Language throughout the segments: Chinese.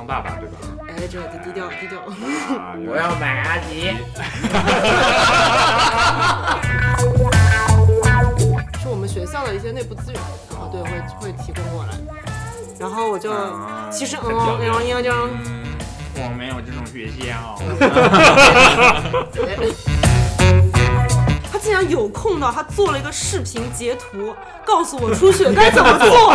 方爸爸，对吧？哎，这低调低调。啊，我要买阿迪。是我们学校的一些内部资源，然后对会会提供过来，然后我就其实嗯嗯嗯嗯嗯。我没有这种学校。他竟然有空的，他做了一个视频截图，告诉我初雪该怎么做。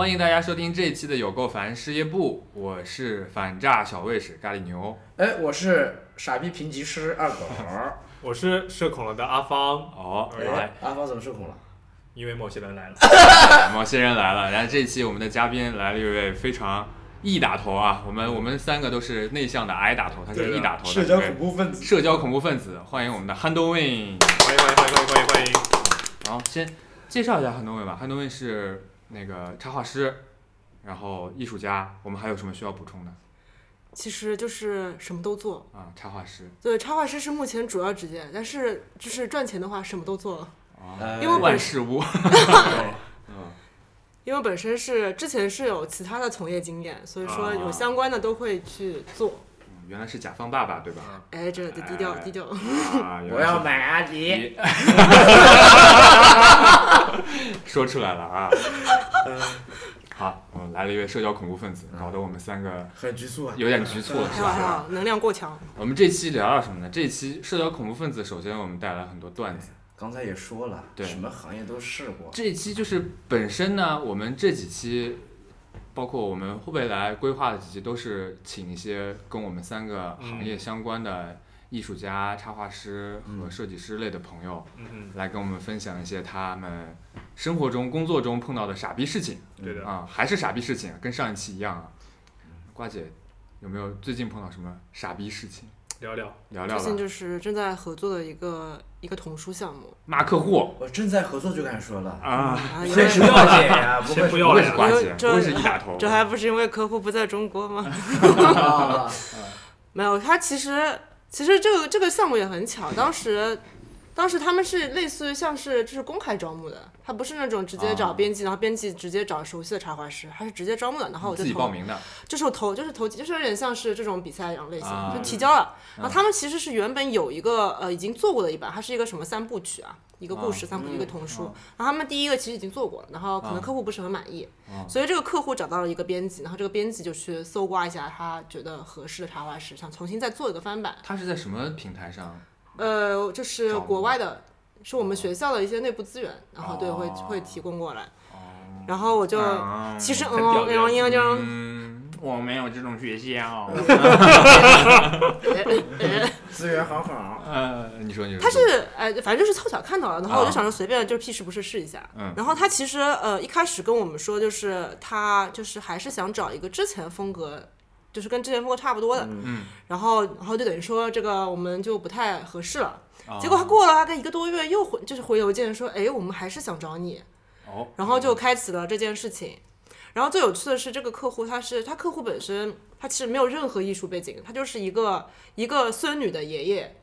欢迎大家收听这一期的有够烦事业部，我是反诈小卫士咖喱牛。哎，我是傻逼评级师二狗。我是社恐了的阿芳。哦，哎，阿芳怎么社恐了？因为某些人来了。某些人来了，然后这一期我们的嘉宾来了一位非常。易打头啊！我们我们三个都是内向的矮打头，他是易打头的社交恐怖分子。社交恐怖分子，欢迎我们的 Handwin，欢迎欢迎欢迎欢迎欢迎。好，先介绍一下 Handwin 吧。Handwin 是那个插画师，然后艺术家。我们还有什么需要补充的？其实就是什么都做啊，插画师。对，插画师是目前主要职业，但是就是赚钱的话，什么都做。啊，因为万事屋。因为本身是之前是有其他的从业经验，所以说有相关的都会去做。原来是甲方爸爸对吧？哎，这低调低调。我要买阿迪。说出来了啊。好，我们，来了一位社交恐怖分子，搞得我们三个很局促，有点局促，是吧？能量过强。我们这期聊聊什么呢？这期社交恐怖分子，首先我们带来很多段子。刚才也说了，对什么行业都试过。这一期就是本身呢，我们这几期，包括我们未来规划的几期，都是请一些跟我们三个行业相关的艺术家、插画师和设计师类的朋友，来跟我们分享一些他们生活中、工作中碰到的傻逼事情。对的啊，还是傻逼事情，跟上一期一样啊。瓜姐，有没有最近碰到什么傻逼事情？聊聊聊聊。最近就是正在合作的一个一个童书项目。骂客户。我正在合作就敢说了啊！先不要了呀，先不要是瓜姐，不会是一打头。这还不是因为客户不在中国吗？没有，他其实其实这个这个项目也很巧，当时。当时他们是类似于像是就是公开招募的，他不是那种直接找编辑，然后编辑直接找熟悉的插画师，他是直接招募的，然后我就自己报名的，就是我投就是投就是有点像是这种比赛一样类型，就提交了。然后他们其实是原本有一个呃已经做过的一版，它是一个什么三部曲啊，一个故事三部一个童书。然后他们第一个其实已经做过了，然后可能客户不是很满意，所以这个客户找到了一个编辑，然后这个编辑就去搜刮一下他觉得合适的插画师，想重新再做一个翻版。他是在什么平台上？呃，就是国外的，是我们学校的一些内部资源，然后对会会提供过来，然后我就其实嗯嗯嗯嗯，我没有这种学校，资源好好，呃，你说你说，他是哎，反正就是凑巧看到了，然后我就想着随便就是屁事不是试一下，然后他其实呃一开始跟我们说就是他就是还是想找一个之前风格。就是跟之前风格差不多的，嗯，然后然后就等于说这个我们就不太合适了。结果他过了大概一个多月又回就是回邮件说，哎，我们还是想找你。哦，然后就开启了这件事情。然后最有趣的是，这个客户他是他客户本身他其实没有任何艺术背景，他就是一个一个孙女的爷爷。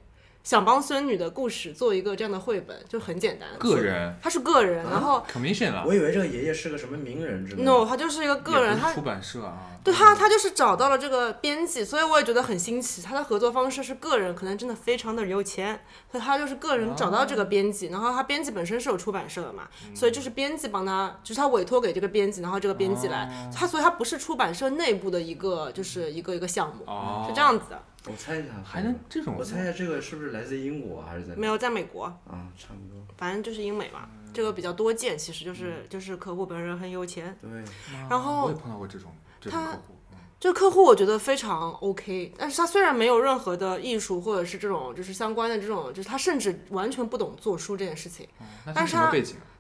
想帮孙女的故事做一个这样的绘本，就很简单。个人，他是个人，然后 commission 了。我以为这个爷爷是个什么名人之类的。no，他就是一个个人，他出版社啊。对他，他就是找到了这个编辑，所以我也觉得很新奇。他的合作方式是个人，可能真的非常的有钱，所以他就是个人找到这个编辑，然后他编辑本身是有出版社的嘛，所以就是编辑帮他，就是他委托给这个编辑，然后这个编辑来，他所以他不是出版社内部的一个，就是一个一个项目，是这样子的。我猜一下，还能这种？我猜一下，这个是不是来自英国还是在？没有，在美国。啊，差不多。反正就是英美嘛，这个比较多见。其实就是就是客户本人很有钱。对。然后我也碰到过这种这种客户。这客户我觉得非常 OK，但是他虽然没有任何的艺术或者是这种就是相关的这种，就是他甚至完全不懂做书这件事情。但是他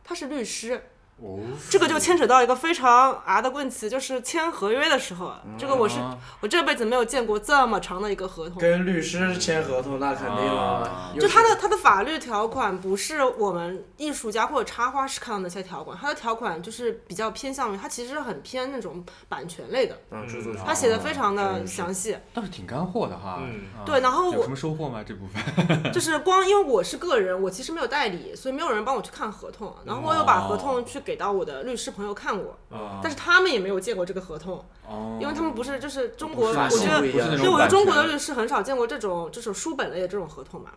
他是律师。这个就牵扯到一个非常啊的问题，就是签合约的时候，这个我是我这辈子没有见过这么长的一个合同。跟律师签合同那肯定了。就他的他的法律条款不是我们艺术家或者插画师看到那些条款，他的条款就是比较偏向于，他其实很偏那种版权类的。嗯，著作权。他写的非常的详细。倒是挺干货的哈。嗯。对，然后有什么收获吗？这部分？就是光因为我是个人，我其实没有代理，所以没有人帮我去看合同，然后我又把合同去。给到我的律师朋友看过，啊。但是他们也没有见过这个合同，哦，因为他们不是就是中国，我觉得我觉得中国的律师很少见过这种这种书本类的这种合同嘛。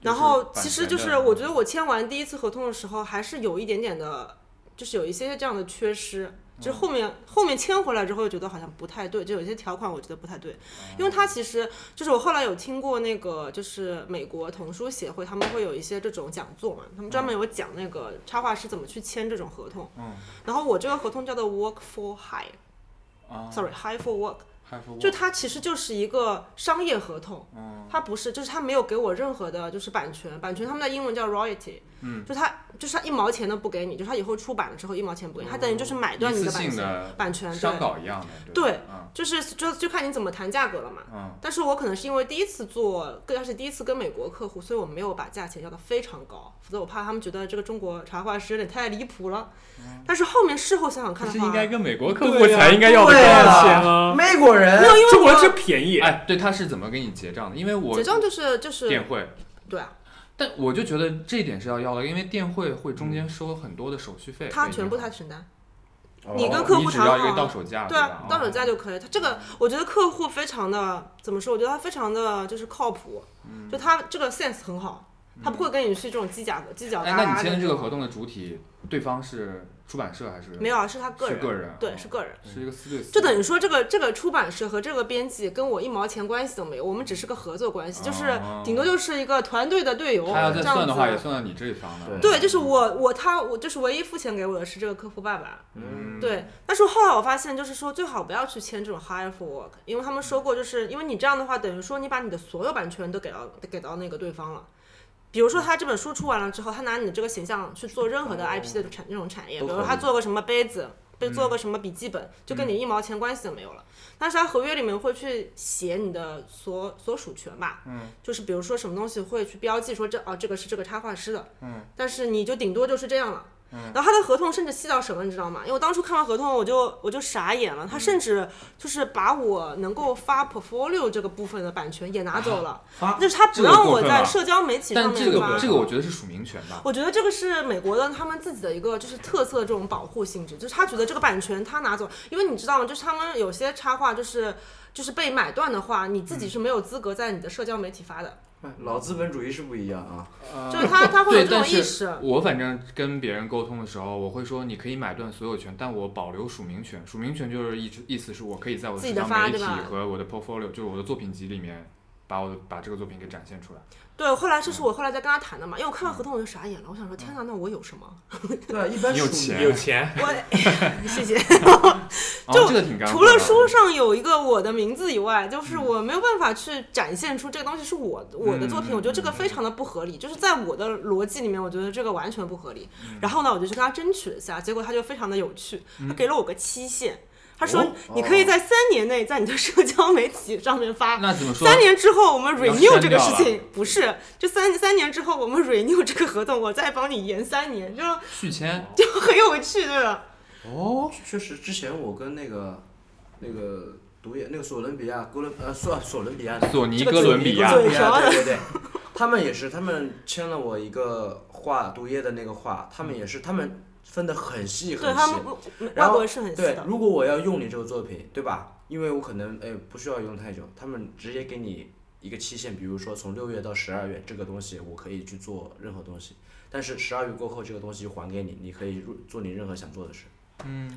然后其实就是我觉得我签完第一次合同的时候，还是有一点点的，就是有一些这样的缺失。就是后面后面签回来之后，又觉得好像不太对，就有一些条款我觉得不太对，因为它其实就是我后来有听过那个就是美国童书协会，他们会有一些这种讲座嘛，他们专门有讲那个插画师怎么去签这种合同。嗯。然后我这个合同叫做 Work for Hire，sorry 啊 Hire for Work，就它其实就是一个商业合同，它不是，就是它没有给我任何的，就是版权，版权他们的英文叫 royalty，嗯，就他就是他一毛钱都不给你，就是他以后出版了之后一毛钱不给你，他等于就是买断你的版权，性的版权对商稿一样的，对嗯就是就就看你怎么谈价格了嘛。嗯但是我可能是因为第一次做，更加是第一次跟美国客户，所以我没有把价钱要的非常高，否则我怕他们觉得这个中国茶画师有点太离谱了。但是后面事后想想看的话，是应该跟美国客户才应该要多少啊钱？啊，美国人没有，因为中国人是便宜。哎，对，他是怎么给你结账的？因为我结账就是就是电汇，对啊，但我就觉得这一点是要要的，因为电汇会中间收很多的手续费，他全部他承担。哦你跟客户只谈要一个好到手价，对啊，到手价就就可以。他这个，我觉得客户非常的怎么说？我觉得他非常的就是靠谱，就他这个 sense 很好，他不会跟你去这种犄角犄角旮旯哎，那你签的这个合同的主体，对方是出版社还是没有啊？是他个人，是个人对，哦是个人。是一个私对私？就等于说，这个这个出版社和这个编辑跟我一毛钱关系都没有，我们只是个合作关系，就是哦顶多就是一个团队的队友他要再这样算的话，也。算到你这一方的。对，就是我我他我就是唯一付钱给我的是这个客户爸爸，嗯，对，但是后来我发现，就是说最好不要去签这种 hire for work，因为他们说过，就是因为你这样的话，等于说你把你的所有版权都给到给到那个对方了。比如说他这本书出完了之后，他拿你的这个形象去做任何的 IP 的产那种产业，比如他做个什么杯子，被做个什么笔记本，就跟你一毛钱关系都没有了。但是他合约里面会去写你的所所属权吧，嗯，就是比如说什么东西会去标记说这哦这个是这个插画师的，嗯，但是你就顶多就是这样了。然后他的合同甚至细到什么，你知道吗？因为我当初看完合同，我就我就傻眼了。他甚至就是把我能够发 portfolio 这个部分的版权也拿走了，发就是他不让我在社交媒体上但这面发。个这个我觉得是署名权吧。我觉得这个是美国的他们自己的一个就是特色这种保护性质，就是他觉得这个版权他拿走，因为你知道吗？就是他们有些插画就是就是被买断的话，你自己是没有资格在你的社交媒体发的，老资本主义是不一样啊。就是他他会有，这种但是意识。我反正跟别人沟通的时候，我会说你可以买断所有权，但我保留署名权。署名权就是意意思是我可以在我的自己的社交媒体发对吧和我的 portfolio，就是我的作品集里面，把我的把这个作品给展现出来。对，后来这是我后来在跟他谈的嘛，因为我看到合同我就傻眼了，我想说天哪，那我有什么？对啊，一般有钱有 钱，我 谢谢。哦，就这个挺除了书上有一个我的名字以外，就是我没有办法去展现出这个东西是我我的作品，我觉得这个非常的不合理，就是在我的逻辑里面，我觉得这个完全不合理。然后呢，我就去跟他争取了一下，结果他就非常的有趣，他给了我个期限。他说哦：“你可以在三年内在你的社交媒体上面发，那怎么说？三年之后我们 renew 这个事情，不是，就三三年之后我们 renew 这个合同，我再帮你延三年，就续签就很有趣，对吧？哦，确实，之前我跟那个那个毒液那个索伦比亚哥伦呃索索伦比亚索尼哥伦比亚嘴哥伦比亚对对 对，他们也是，他们签了我一个画毒液的那个画，他们也是，他们分的很细很细对他们。外然后是很细，。对如果我要用你这个作品，对吧？因为我可能哎不需要用太久，他们直接给你一个期限，比如说从六月到十二月，这个东西我可以去做任何东西。但是十二月过后，这个东西就还给你，你可以做你任何想做的事，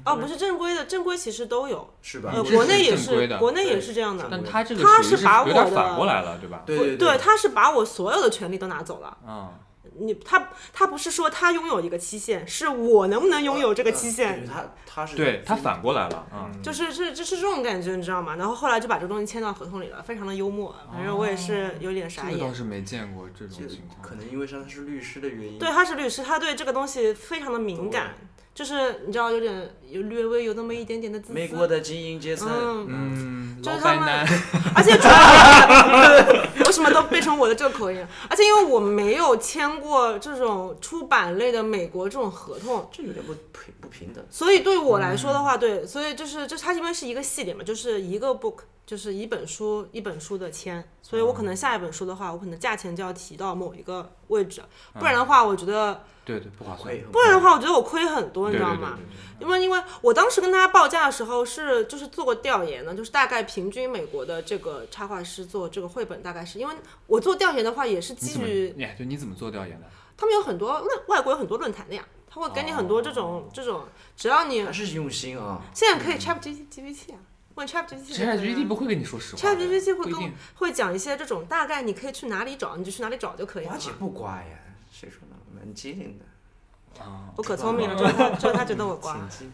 哦，不是正规的，正规其实都有，是吧？呃，国内也是，国内也是这样的。但他这个他是把我的反过来了，对吧？对对对，他是把我所有的权利都拿走了。嗯，你他他不是说他拥有一个期限，是我能不能拥有这个期限？对他他是对他反过来了，嗯，就是是就是这种感觉，你知道吗？然后后来就把这个东西签到合同里了，非常的幽默。反正我也是有点傻眼。这个倒是没见过这种情况。可能因为他是律师的原因。对，他是律师，他对这个东西非常的敏感，就是你知道有点有略微有那么一点点的自私。美国的精英阶层，嗯。嗯，就是他们 而且主要 为什么都变成我的这个口音？而且因为我没有签过这种出版类的美国这种合同，这有点不平不平等。所以对我来说的话，对，所以就是就是它因为是一个系列嘛，就是一个 book 就是一本书一本书的签，所以我可能下一本书的话，我可能价钱就要提到某一个位置，不然的话，我觉得对对，不划算。不然的话，我觉得我亏很多，你知道吗？因为因为我当时跟大家报价的时候是就是做过调研的，就是大概平均美国的这个插画师做这个绘本大概是因为我做调研的话也是？基于哎，就，你怎么做调研的？他们有很多论外国有很多论坛的呀，他会给你很多这种、这种，只要你还是用心啊。现在可以 Chat G GPT 啊，问 Chat GPT。ChatGPT 不会跟你说实话。ChatGPT 会跟不一定会讲一些这种大概你可以去哪里找，你就去哪里找就可以了嘛。瓜姐不乖呀，谁说的？蛮机灵的。啊，我可聪明了，这是他这是他觉得我 瓜。挺机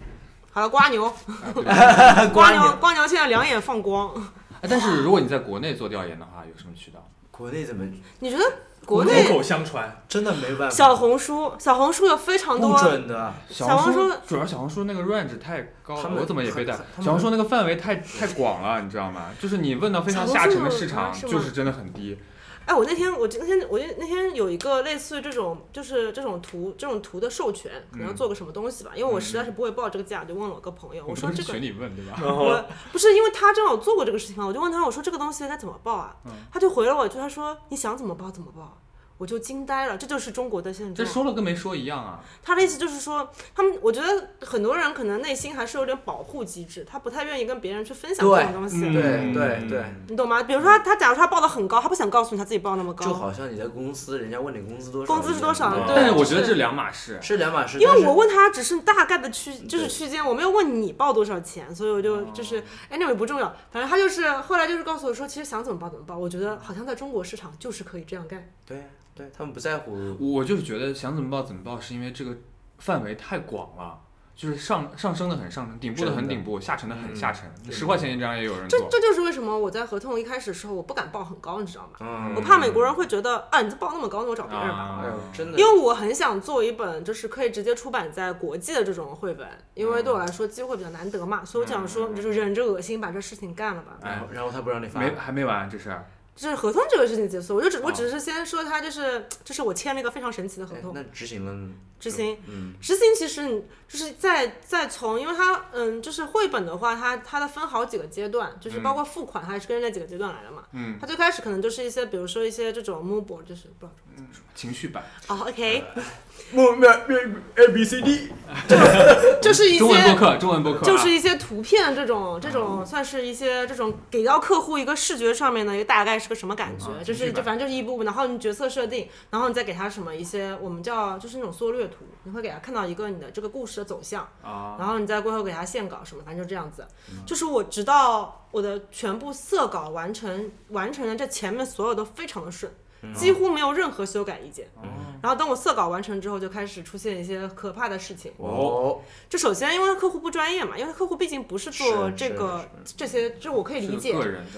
好了，瓜牛，灵 瓜牛，瓜牛现在两眼放光。哎但是如果你在国内做调研的话，有什么渠道？国内怎么你觉得国内口口相传，真的没办法？小红书，小红书有非常不多，准的。小红书书主要小红书那个 range 太高了，我怎么也被带小红书那个范围太太广了，你知道吗？就是你问到非常下沉的市场，就是真的很低。哎，我那天我那天我那天有一个类似于这种就是这种图这种图的授权，可能要做个什么东西吧，因为我实在是不会报这个价，就问了我个朋友，我说这个群里问，对吧？我不是因为他正好做过这个事情嘛，我就问他，我说这个东西该怎么报啊？嗯他就回了我，就他说你想怎么报怎么报，我就惊呆了，这就是中国的现状。这说了跟没说一样啊。他的意思就是说，他们我觉得很多人可能内心还是有点保护机制，他不太愿意跟别人去分享这种东西。嗯对对对，你懂吗？比如说他，他假如说他报的很高，他不想告诉你他自己报那么高，就好像你在公司，人家问你工资多少，工资是多少对但是我觉得这两码事。是两码事。因为我问他只是大概的区，就是区间，我没有问你报多少钱，所以我就就是 anyway 不重要，反正他就是后来就是告诉我说，其实想怎么报怎么报，我觉得好像在中国市场就是可以这样干。对对，他们不在乎。我就是觉得想怎么报怎么报，是因为这个范围太广了，就是上上升的很上升，顶部的很顶部，下沉的很下沉。嗯十块钱一张也有人做。这这就是为什么我在合同一开始的时候我不敢报很高，你知道吗？嗯，我怕美国人会觉得啊，你这报那么高，那我找别人吧。啊哎呦，真的因。为我很想做一本就是可以直接出版在国际的这种绘本，因为对我来说机会比较难得嘛，所以我想说就是忍着恶心把这事情干了吧。然后然后他不让你发，没还没完这事儿，就是合同这个事情结束，我就只我哦。只是先说他就是就是我签了一个非常神奇的合同，哎那执行了呢？执行嗯，执行其实你就是在在从，因为它嗯就是绘本的话，它它的分好几个阶段，就是包括付款，它也是跟着那几个阶段来的嘛。嗯，它最开始可能就是一些，比如说一些这种 mood board，就是不知道怎么说情绪版，哦，OK，我没 A B C D，就是一中文播些客，中文播客啊，就是一些图片这种这种算是一些这种给到客户一个视觉上面的一个大概是个什么感觉，嗯就是就反正就是一步步，然后你角色设定，然后你再给他什么一些我们叫就是那种缩略图，你会给他看到一个你的这个故事的走向。啊，然后你再过后给他线稿什么，反正就这样子。就是我直到我的全部色稿完成完成了这前面所有都非常的顺，几乎没有任何修改意见。然后等我色稿完成之后，就开始出现一些可怕的事情。哦，就首先，因为客户不专业嘛，因为客户毕竟不是做这个这些，这我可以理解。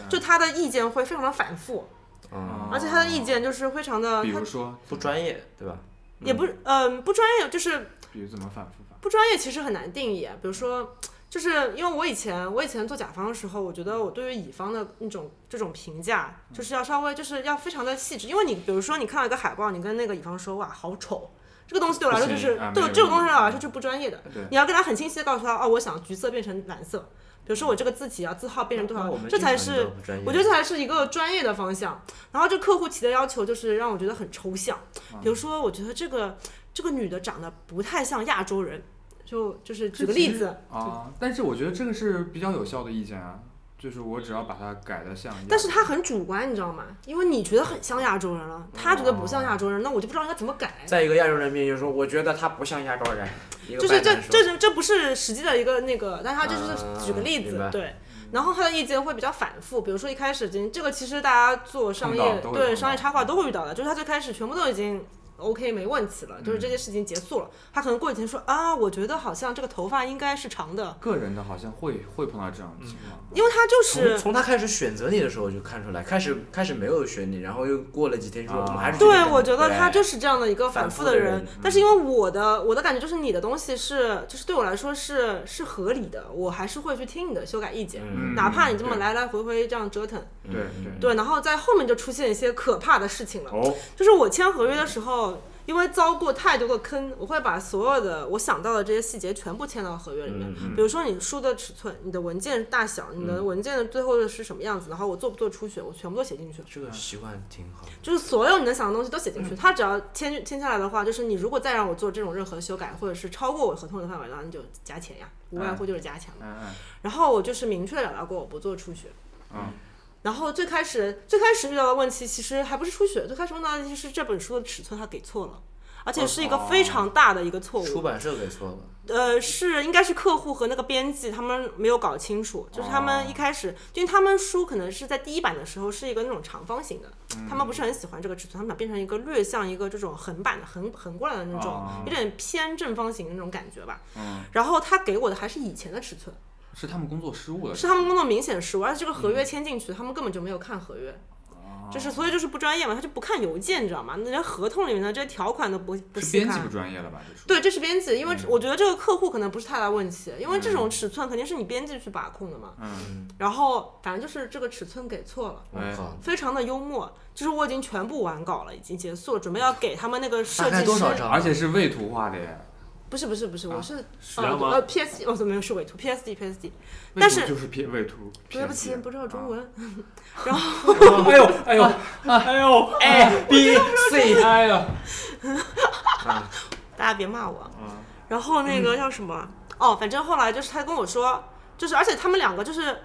就他的意见会非常的反复，嗯，而且他的意见就是非常的，他比如说，不专业，对吧？也不嗯、不专业，就是比如怎么反复法？不专业其实很难定义啊。比如说，就是因为我以前我以前做甲方的时候，我觉得我对于乙方的那种这种评价，就是要稍微就是要非常的细致。因为你比如说你看到一个海报，你跟那个乙方说哇好丑，这个东西对我来说就是啊对这种东西对我来说就是不专业的。你要跟他很清晰的告诉他，哦，我想橘色变成蓝色。比如说我这个字体啊，字号变成多少这才是我觉得这才是一个专业的方向。然后这客户提的要求就是让我觉得很抽象，比如说我觉得这个这个女的长得不太像亚洲人，就就是举个例子，啊，但是我觉得这个是比较有效的意见啊，就是我只要把它改的像，但是他很主观，你知道吗？因为你觉得很像亚洲人了，他觉得不像亚洲人，那我就不知道应该怎么改。在一个亚洲人面前说，我觉得他不像亚洲人，就是这这这这不是实际的一个那个，但他就是啊举个例子，对。然后他的意见会比较反复，比如说一开始已经这个其实大家做商业对商业插画都会遇到的，就是他最开始全部都已经 OK 没问题了，嗯就是这件事情结束了，他可能过几天说啊，我觉得好像这个头发应该是长的，个人的好像会会碰到这样的情况。因为他就是从从他开始选择你的时候就看出来，开始开始没有选你，然后又过了几天说啊我们还是对，我觉得他就是这样的一个反复的人，的人但是因为我的我的感觉就是你的东西是，就是对我来说是是合理的，我还是会去听你的修改意见，嗯哪怕你这么来来回回这样折腾，对对。对，然后在后面就出现一些可怕的事情了，哦，就是我签合约的时候，因为遭过太多的坑，我会把所有的我想到的这些细节全部签到合约里面。嗯比如说你书的尺寸、你的文件大小、你的文件的最后是什么样子，然后我做不做出血，我全部都写进去。这个习惯挺好。就是所有你能想的东西都写进去。他只要签签下来的话，就是你如果再让我做这种任何修改，或者是超过我合同的范围，那你就加钱呀，无外乎就是加钱然后我就是明确的表达过我不做出血。嗯。然后最开始最开始遇到的问题其实还不是出血，最开始问到的问题是这本书的尺寸他给错了，而且是一个非常大的一个错误。出版社给错了，呃，是应该是客户和那个编辑他们没有搞清楚，就是他们一开始，因为他们书可能是在第一版的时候是一个那种长方形的，他们不是很喜欢这个尺寸，他们把它变成一个略像一个这种横版的横横过来的那种，哦有点偏正方形的那种感觉吧。嗯，然后他给我的还是以前的尺寸，是他们工作失误了。是他们工作明显失误，而且这个合约签进去，他们根本就没有看合约。就是，所以就是不专业嘛，他就不看邮件，你知道吗？那连合同里面的这些条款都不不细看是编辑不。专业了吧？这属于对，这是编辑，因为我觉得这个客户可能不是太大问题，因为这种尺寸肯定是你编辑去把控的嘛。嗯，然后反正就是这个尺寸给错了，我靠，非常的幽默。就是我已经全部完稿了，已经结束了，准备要给他们那个设大概计师。多少张？而且是未图画的耶。不是不是不是，我是呃呃 P S D，哦，没有是伪图 PSD PSD。未但是就是 P 未图。对不起，不 知道中文，然后。哎呦哎呦哎呦，A B C 哎呀！大家别骂我。嗯然后那个叫什么？哦，反正后来就是他跟我说，就是而且他们两个就是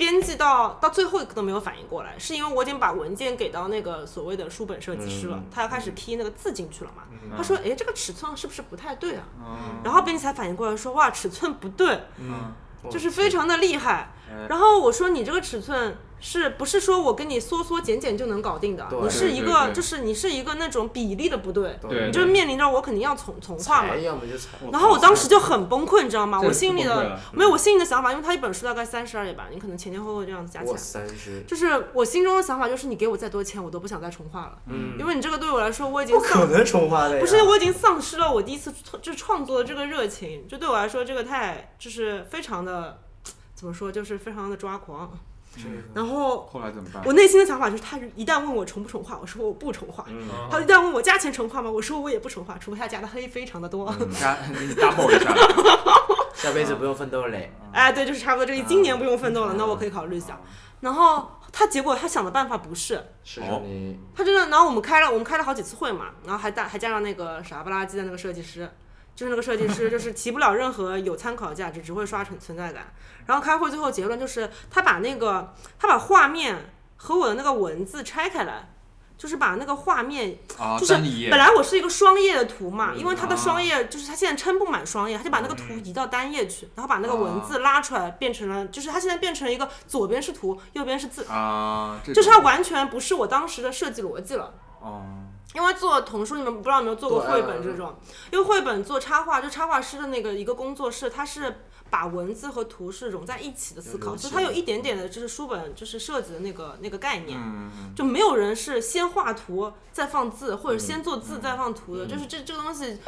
编辑到到最后都没有反应过来，是因为我已经把文件给到那个所谓的书本设计师了，嗯他要开始批那个字进去了嘛。他说：“哎，这个尺寸是不是不太对啊？”嗯然后编辑才反应过来说：“哇，尺寸不对，嗯就是非常的厉害。哎”然后我说：“你这个尺寸是不是说我跟你缩缩减减就能搞定的？你是一个就是你是一个那种比例的不对，对你就面临着我肯定要从从化嘛裁。”要么就裁。然后我当时就很崩溃，你知道吗？我心里的没有我心里的想法，因为它一本书大概三十二页吧，你可能前前后后这样子加起我来，三十，就是我心中的想法就是你给我再多钱，我都不想再重画了，嗯，因为你这个对我来说我已经不可，能重画的呀。不是我已经丧失了我第一次创就是创作的这个热情，就对我来说这个太就是非常的怎么说，就是非常的抓狂。这个然后后来怎么办？我内心的想法就是，他一旦问我重不重画，我说我不重画；嗯，他一旦问我加钱重画吗？我说我也不重画，除非他加的黑非常的多。加你 double 一下。下辈子不用奋斗嘞。哎，对，就是差不多，这今年不用奋斗了，那我可以考虑一下。然后他结果他想的办法不是，是你他真的，然后我们开了我们开了好几次会嘛，然后还带还加上那个傻不拉几的那个设计师，就是那个设计师就是 提不了任何有参考价值，只会刷存存在感。然后开会最后结论就是他把那个他把画面和我的那个文字拆开来。就是把那个画面，啊，就是单页本来我是一个双页的图嘛，嗯因为它的双页就是它现在撑不满双页，他就把那个图移到单页去，然后把那个文字拉出来，变成了，就是它现在变成一个左边是图，右边是字，啊，就是种它完全不是我当时的设计逻辑了。哦，因为做童书，你们不知道有没有做过绘本这种？因为绘本做插画，就插画师的那个一个工作室，它是把文字和图是融在一起的思考，有逻辑所以它有一点点的就是书本就是设计的那个那个概念。就没有人是先画图再放字，或者先做字再放图的，就是这这个东西，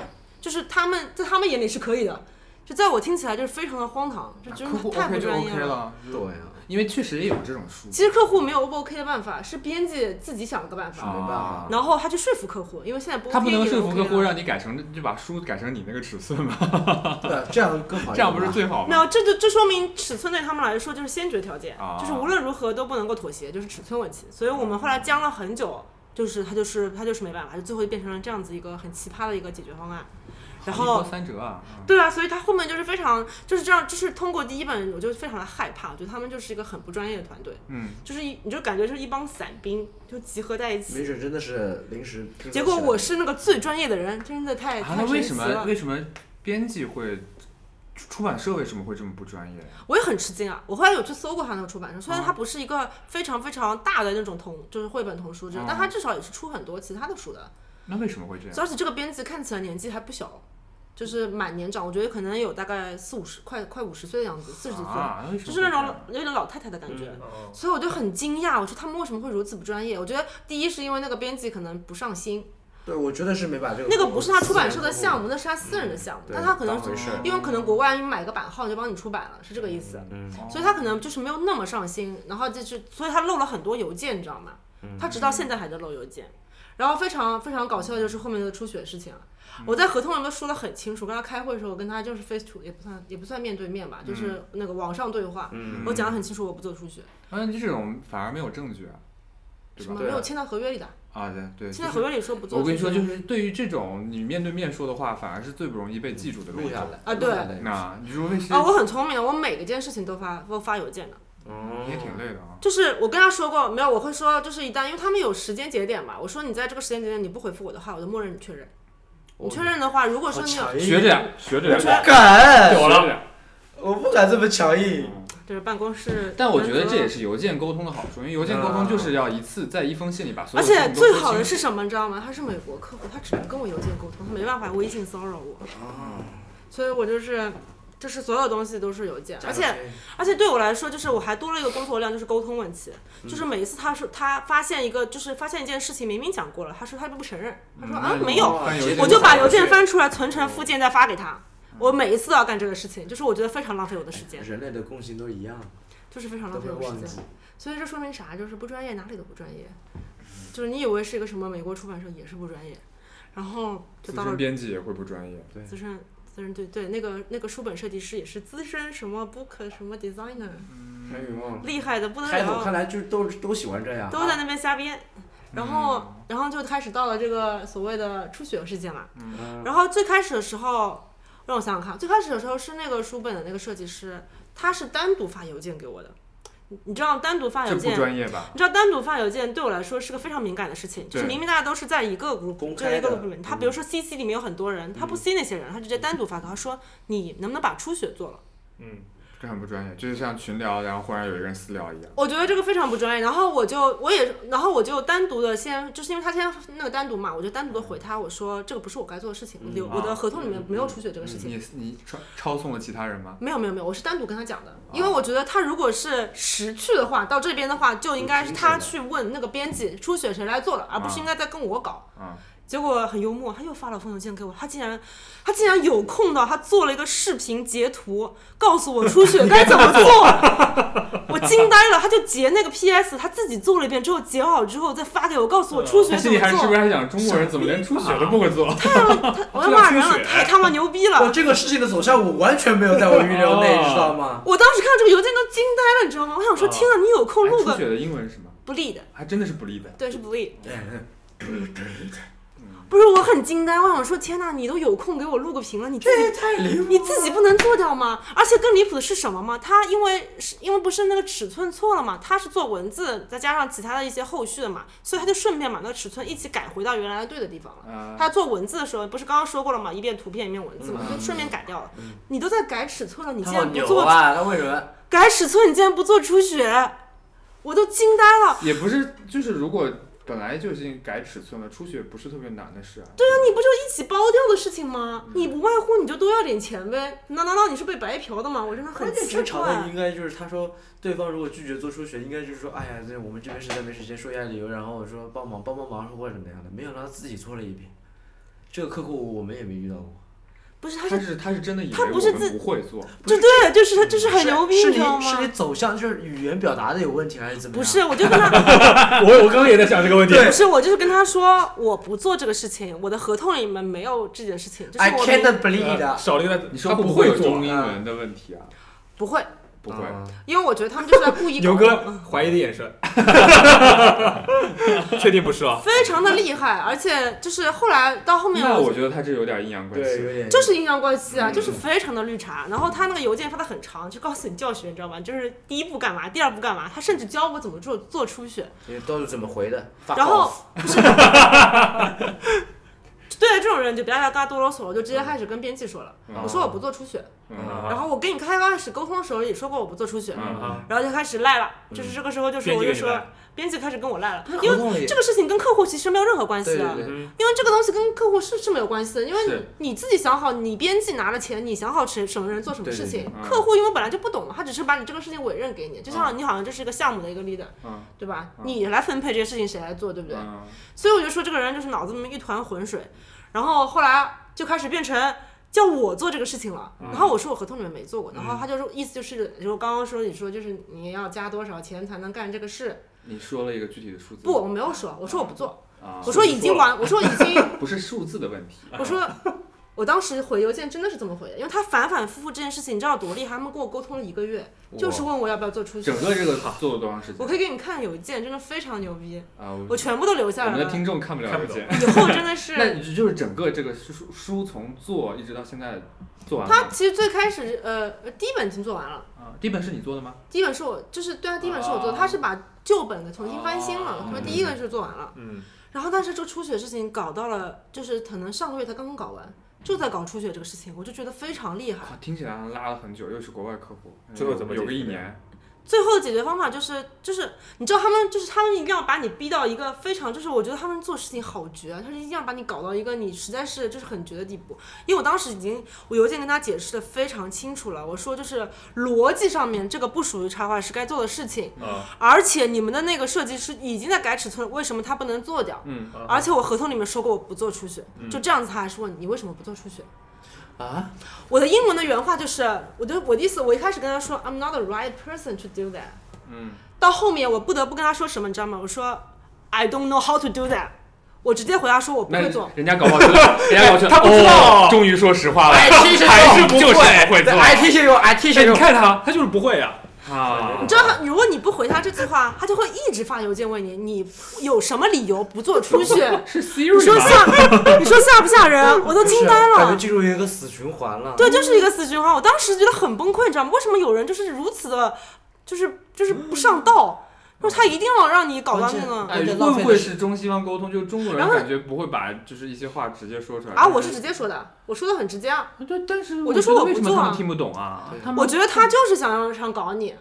就是他们在他们眼里是可以的，就在我听起来就是非常的荒唐，就真的太不专业了，对呀，因为确实也有这种书。其实客户没有 O 不 OK 的办法，是编辑自己想了个办法，没办法然后他去说服客户，因为现在不 OK 他不能说服客户让你改成就把书改成你那个尺寸吗？对啊，这样更好。这样不是最好吗？没有，这就这说明尺寸对他们来说就是先决条件，啊就是无论如何都不能够妥协，就是尺寸问题。所以我们后来僵了很久，就是他就是他就是没办法，就最后就变成了这样子一个很奇葩的一个解决方案。然一波后三折啊！嗯对啊，所以他后面就是非常就是这样，就是通过第一本，我就非常的害怕，我觉得他们就是一个很不专业的团队，嗯，就是一你就感觉就是一帮散兵就集合在一起没起。准真的是临时。结果我是那个最专业的人，真的太、啊，太神奇那为什么了。为什么编辑会出出版社为什么会这么不专业？我也很吃惊啊！我后来有去搜过他那个出版社，虽然嗯它不是一个非常非常大的那种童，就是绘本童书但他至少也是出很多其他的书的。那为什么会这样？而且这个编辑看起来年纪还不小，就是蛮年长，我觉得可能有大概四五十，快快五十岁的样子，四十几岁，就是那种有点老太太的感觉。所以我就很惊讶，我说他们为什么会如此不专业？我觉得第一是因为那个编辑可能不上心，对，我觉得是没把这个那个不是他出版社的项目，那是他私人的项目，对但他可能因为可能国外你买个版号就帮你出版了，是这个意思。嗯，所以他可能就是没有那么上心，然后就是，所以他漏了很多邮件，你知道吗？他直到现在还在漏邮件。然后非常非常搞笑的就是后面的出血事情啊。我在合同里面说的很清楚，跟他开会的时候，我跟他就是 face to 也不算也不算面对面吧，就是那个网上对话，嗯我讲的很清楚，我不做出血，那，你这种反而没有证据啊，对吧？什么没有签到合约里的，啊，对对，签就是在合约里说不做出血。我跟你说，就是对于这种你面对面说的话，反而是最不容易被记住的录下。来啊对那你说为什么，啊，我很聪明的，我每一件事情都发都发邮件的。哦。你也挺累的啊。就是我跟他说过，没有，我会说，就是一旦因为他们有时间节点嘛，我说你在这个时间节点你不回复我的话，我就默认你确认。你确认的话，如果说你有，学着呀，学着呀，不敢，我了，我不敢这么强硬。就是办公室，但我觉得这也是邮件沟通的好处，因为邮件沟通就是要一次在一封信里把所而有事情都说且最好的是什么，你知道吗？他是美国客户，他只能跟我邮件沟通，他没办法微信骚扰我，啊，所以我就是，就是所有东西都是邮件，而且而且对我来说，就是我还多了一个工作量，就是沟通问题。就是每一次他说他发现一个，就是发现一件事情，明明讲过了，他说他不承认，他说啊嗯没有，我就把邮件翻出来存成附件再发给他。我每一次都要干这个事情，就是我觉得非常浪费我的时间，人类的共性都一样，就是非常浪费我时间。所以这说明啥？就是不专业，哪里都不专业。就是你以为是一个什么美国出版社，也是不专业。然后就资到了编辑也会不专业。对资深资深对对，那个那个书本设计师也是资深什么 book 什么 designer，哎呦，厉害的不得开头看了，来就都都喜欢这样。都在那边瞎编。然后，然后就开始到了这个所谓的出血事件了。嗯然后最开始的时候，让我想想看，最开始的时候是那个书本的那个设计师，他是单独发邮件给我的。你你知道单独发这不邮件，专业吧？你知道单独发邮件对我来说是个非常敏感的事情，就是对明明大家都是在一个 group，就是一个他比如说 CC 里面有很多人，他不 C 那些人，他直接单独发给他说你能不能把初雪做了。嗯，这很不专业，就是像群聊，然后忽然有一个人私聊一样。我觉得这个非常不专业，然后我就我也，然后我就单独的先，就是因为他先那个单独嘛，我就单独的回他，我说这个不是我该做的事情，我我的合同里面没有出血这个事情。你你抄抄送了其他人吗？没有没有没有，我是单独跟他讲的，因为我觉得他如果是识趣的话，到这边的话就应该是他去问那个编辑出血谁来做了，而不是应该在跟我搞。啊，结果很幽默，他又发了封邮件给我，他竟然他竟然有空到他做了一个视频截图，告诉我出血 该怎么做，我惊呆了，他就截那个 PS，他自己做了一遍之后截好之后再发给我，告诉我出血他怎么做心里还是不是。还想中国人怎么连出血都不会做？他 我要骂人了，太他妈牛逼哇，了！这个事情的走向我完全没有在我预料内，你知道吗？我当时看到这个邮件都惊呆了，你知道吗？我想说，天呐，你有空录个哎出血的英文是什么？bleed，还真的是不利的。对，是 bleed。哎不是，我很惊呆，我想说，天呐，你都有空给我录个屏了，你自己太离谱你自己不能做掉吗？而且更离谱的是什么吗？他因为是因为不是那个尺寸错了嘛，他是做文字，再加上其他的一些后续的嘛，所以他就顺便把那个尺寸一起改回到原来的对的地方了。啊，他做文字的时候，不是刚刚说过了嘛，一遍图片一遍文字嘛，嗯就顺便改掉了。你都在改尺寸了，你竟然不做、啊！他为什么？改尺寸，你竟然不做出血，我都惊呆了。也不是，就是如果本来就已经改尺寸了，出血不是特别难的事啊。对啊，你不就一起包掉的事情吗？你不外乎你就多要点钱呗。那难道你是被白嫖的吗？我真的很奇正常的怪。应该就是他说对方如果拒绝做出血，应该就是说，哎呀，那我们这边实在没时间，说一下理由，然后我说帮忙帮帮忙或者怎么样的，没想到他自己做了一遍。这个客户我们也没遇到过。不是，他是他是他是真的以为我他不是自们不会做，就对，就是他，就是很牛逼，你知道吗是你？走向就是语言表达的有问题还是怎么样？不是，我就跟他，我我刚刚也在想这个问题。不是，我就是跟他说，我不做这个事情，我的合同里面没有这件事情，就是，I 我 can't 明 believe。少了一个，你说他不会做中英文的问题啊？不会，不会，啊因为我觉得他们就是在故意搞 牛哥怀疑的眼神，确定不是啊？非常的厉害，而且就是后来到后面那我我觉得他这有点阴阳怪气。点就是阴阳怪气啊，嗯就是非常的绿茶。然后他那个邮件发的很长，就告诉你教学，你知道吗？就是第一步干嘛，第二步干嘛，他甚至教我怎么做做出血。你都是怎么回的然后 off 对这种人就不要跟他多啰嗦了，就直接开始跟编辑说了，嗯我说我不做出血。嗯。然后我跟你开刚开始沟通的时候也说过我不做出血，嗯。啊，然后就开始赖了，就是这个时候就是我就说编辑开始跟我赖了，因为这个事情跟客户其实没有任何关系的。对对对，嗯。因为这个东西跟客户是是没有关系的，因为你你自己想好，你编辑拿了钱，你想好谁什么人做什么事情，客户因为本来就不懂嘛，他只是把你这个事情委任给你，就像你好像这是一个项目的一个 leader，嗯对吧？嗯。你来分配这些事情谁来做，对不对？嗯。所以我就说这个人就是脑子里面一团浑水，然后后来就开始变成叫我做这个事情了，然后我说我合同里面没做过，然后他就说意思就是，就刚刚说你说就是你要加多少钱才能干这个事，你说了一个具体的数字。不，我没有说，我说我不做，啊，我说已经完，我说已经，不是数字的问题，我说。我当时回邮件真的是这么回的，因为他反反复复这件事情，你知道多厉害？他们跟我沟通了一个月，就是问我要不要做出去。整个这个做了多长时间？我可以给你看邮件，真的非常牛逼啊！我全部都留下来了。我们的听众看不了邮件，以后真的是。那就是整个这个书书从做一直到现在做完了。他其实最开始呃第一本已经做完了。啊，第一本是你做的吗？第一本是我就是对啊，第一本是我做的，他是把旧本的重新翻新了，他们第一个是做完了。嗯。然后但是这个出血事情搞到了，就是可能上个月才刚刚搞完。就在搞出血这个事情，我就觉得非常厉害。听起来拉了很久，又是国外客户，最后怎么有个一年？最后的解决方法就是就是，你知道他们就是他们一定要把你逼到一个非常就是我觉得他们做事情好绝，他是一定要把你搞到一个你实在是就是很绝的地步。因为我当时已经我邮件跟他解释的非常清楚了，我说就是逻辑上面这个不属于插画师该做的事情，而且你们的那个设计师已经在改尺寸，为什么他不能做掉？嗯，而且我合同里面说过我不做出血，就这样子他还是问你为什么不做出血？啊！我的英文的原话就是，我的我的意思，我一开始跟他说，I'm not the right person to do that。嗯。到后面我不得不跟他说什么，你知道吗？我说，I don't know how to do that。我直接回答说，我不会做。人家搞不好觉得，人家搞觉得 他不知道。终于说实话了。IT 是还是不会做。IT 是用 IT 是用。你看他，他就是不会呀。啊！你知道，如果你不回他这句话，他就会一直发邮件问你，你有什么理由不做出去？是 Siri 你说吓，你说吓不吓人？我都惊呆了，感觉进入一个死循环了。对，就是一个死循环。我当时觉得很崩溃，你知道吗？为什么有人就是如此的，就是就是不上道？就是他一定要让你搞到那个。哎，会不会是中西方沟通？就中国人感觉不会把就是一些话直接说出来。啊，我是直接说的，我说的很直接啊。对，但是我就说我不做啊。听不懂啊？我觉得他就是想让搞你。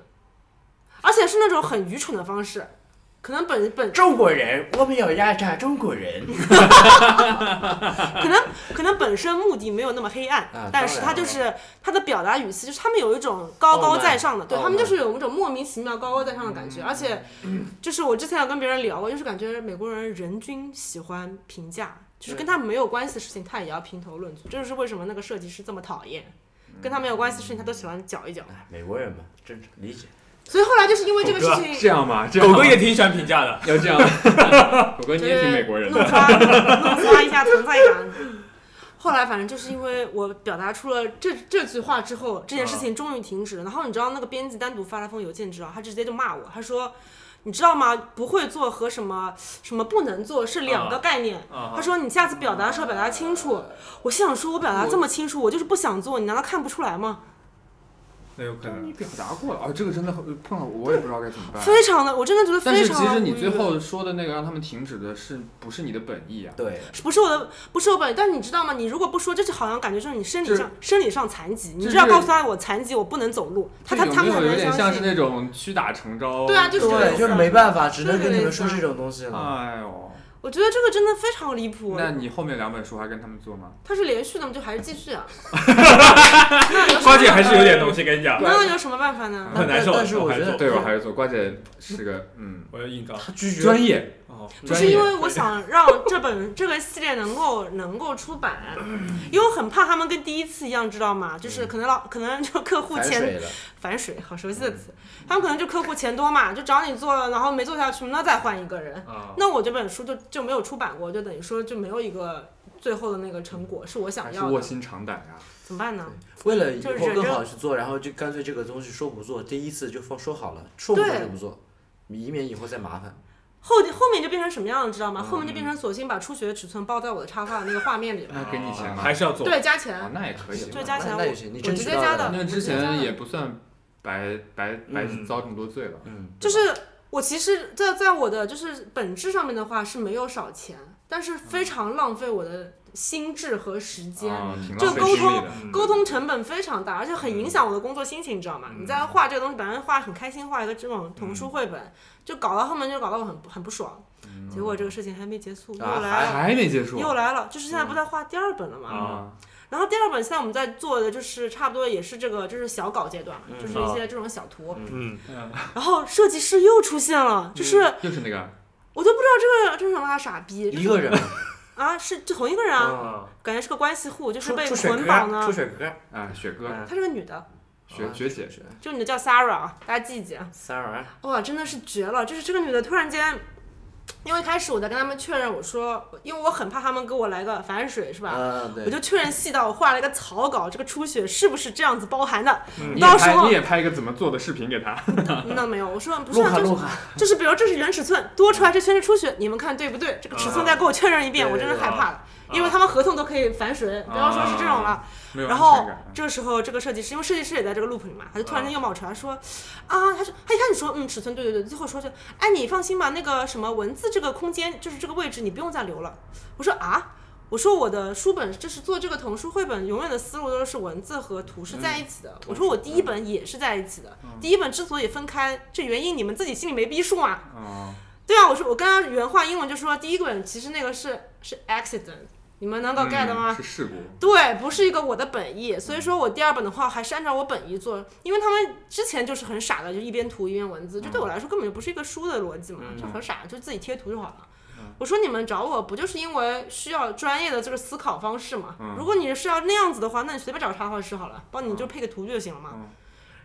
而且是那种很愚蠢的方式，可能本本中国人，我们要压榨中国人。可能可能本身目的没有那么黑暗，但是他就是他的表达语气，就是他们有一种高高在上的，对他们就是有一种莫名其妙高高在上的感觉。而且，就是我之前有跟别人聊过，就是感觉美国人人均喜欢评价，就是跟他没有关系的事情，他也要评头论足。这就是为什么那个设计师这么讨厌，跟他没有关系的事情，他都喜欢搅一搅。美国人嘛，正常理解。所以后来就是因为这个事情，这样吗？狗哥也挺喜欢评价的，要这样。狗哥你也挺美国人的，弄刷弄刷一下存在感。后来反正就是因为我表达出了这这句话之后，这件事情终于停止了。然后你知道那个编辑单独发了封邮件，知道他直接就骂我，他说。你知道吗？不会做和什么什么不能做是两个概念。他说你下次表达的时候表达清楚。我心想说，我表达这么清楚，我就是不想做，你难道看不出来吗？那有可能你表达过了啊，这个真的碰到我也不知道该怎么办。非常的，我真的觉得非常。但是其实你最后说的那个让他们停止的是不是你的本意啊？对，不是我的，不是我本意。但是你知道吗？你如果不说，这就好像感觉就是你生理上生理上残疾，你就要告诉他我残疾，我不能走路。他他他们有点像是那种屈打成招。对啊，就是对，就是没办法，只能跟你们说这种东西了。哎呦。我觉得这个真的非常离谱。那你后面两本书还跟他们做吗？他是连续的吗？就还是继续啊？瓜姐还是有点东西跟你讲。那有什么办法呢？很难受。但是我觉得，对我还是做。瓜姐是个嗯，我要硬刚。他拒绝。专业。不是因为我想让这本这个系列能够能够出版，因为我很怕他们跟第一次一样，知道吗？就是可能老可能就客户钱反水，好熟悉的词。他们可能就客户钱多嘛，就找你做了，然后没做下去，那再换一个人。那我这本书就就没有出版过，就等于说就没有一个最后的那个成果是我想要的。卧薪尝胆呀！怎么办呢？为了以后更好去做，然后就干脆这个东西说不做，第一次就放说好了，说不做就不做，以免以后再麻烦。后后面就变成什么样了，知道吗？后面就变成索性把初学的尺寸包在我的插画的那个画面里了。那给你钱吗？还是要做？对，加钱。那也可以。就加钱，我我直接加的。那之前也不算白白白遭这么多罪了。嗯。就是我其实，在在我的就是本质上面的话是没有少钱，但是非常浪费我的。心智和时间，就沟通沟通成本非常大，而且很影响我的工作心情，你知道吗？你在画这个东西，本来画很开心，画一个这种童书绘本，就搞到后面就搞到我很很不爽。结果这个事情还没结束，又来了，还没结束，又来了，就是现在不在画第二本了嘛？然后第二本现在我们在做的就是差不多也是这个，就是小稿阶段，就是一些这种小图。嗯，然后设计师又出现了，就是又是那个，我都不知道这个这是什么傻逼，一个人。啊，是就同一个人啊，感觉是个关系户，就是被捆绑呢。出雪哥，啊，雪哥，她是个女的，学学姐，这个女的叫 Sarah，大家记一记。Sarah，哇，真的是绝了！就是这个女的突然间，因为一开始我在跟他们确认，我说，因为我很怕他们给我来个反水，是吧？嗯，对。我就确认细到我画了一个草稿，这个出血是不是这样子包含的？到时候拍你也拍一个怎么做的视频给他。那没有，我说不是、啊，就是就是比如这是原尺寸，多出来这圈是出血，你们看对不对？这个尺寸再给我确认一遍，对我真是害怕了，啊因为他们合同都可以反水，不要说是这种了。然后这个时候，这个设计师，因为设计师也在这个 loop 里嘛，他就突然间又冒出来说，啊，他说他一开始说，嗯，尺寸对对对，最后说是，哎，你放心吧，那个什么文字这个空间就是这个位置，你不用再留了。我说啊。我说我的书本就是做这个童书绘本，永远的思路都是文字和图是在一起的。我说我第一本也是在一起的，第一本之所以分开，这原因你们自己心里没逼数嘛？哦，对啊，我说我刚刚原话英文就说第一本其实那个是是 accident，你们能够 get 吗？嗯是事故。对，不是一个我的本意，所以说我第二本的话还是按照我本意做，因为他们之前就是很傻的，就一边图一边文字，这对我来说根本就不是一个书的逻辑嘛，就很傻，就自己贴图就好了。我说你们找我不就是因为需要专业的这个思考方式嘛？如果你是要那样子的话，那你随便找个插画师好了，帮你就配个图就行了嘛。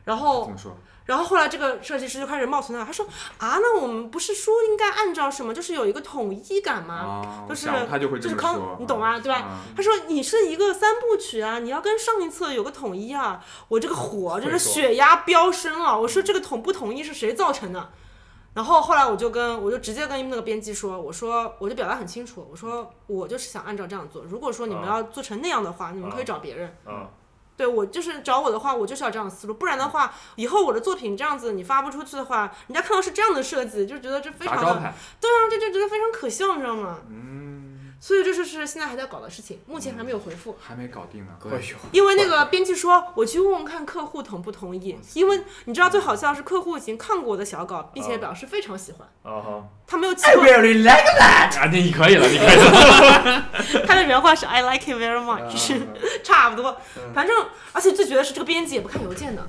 然后怎么说？然后后来这个设计师就开始冒存在，他说啊，那我们不是说应该按照什么，就是有一个统一感吗？啊，就是他就会就是康你懂吗？对吧？啊他说你是一个三部曲啊，你要跟上一册有个统一啊。我这个火，就是血压飙升了。我说这个统不统一是谁造成的？然后后来我就跟我就直接跟那个编辑说，我说我就表达很清楚，我说我就是想按照这样做。如果说你们啊要做成那样的话，你们可以找别人。啊，对我就是找我的话，我就是要这样的思路，不然的话，以后我的作品这样子你发不出去的话，人家看到是这样的设计，就觉得这非常的。对啊，这就觉得非常可笑，你知道吗？嗯，所以这就是现在还在搞的事情，目前还没有回复。还没搞定呢。哎呦，因为那个编辑说，我去问问看客户同不同意。因为你知道最好笑是客户已经看过我的小稿，并且表示非常喜欢。啊哈，他没有起 I 过，really like that。啊，你你可以了，你可以了。他的原话是 I like it very much，差不多。反正，而且最绝的是这个编辑也不看邮件的，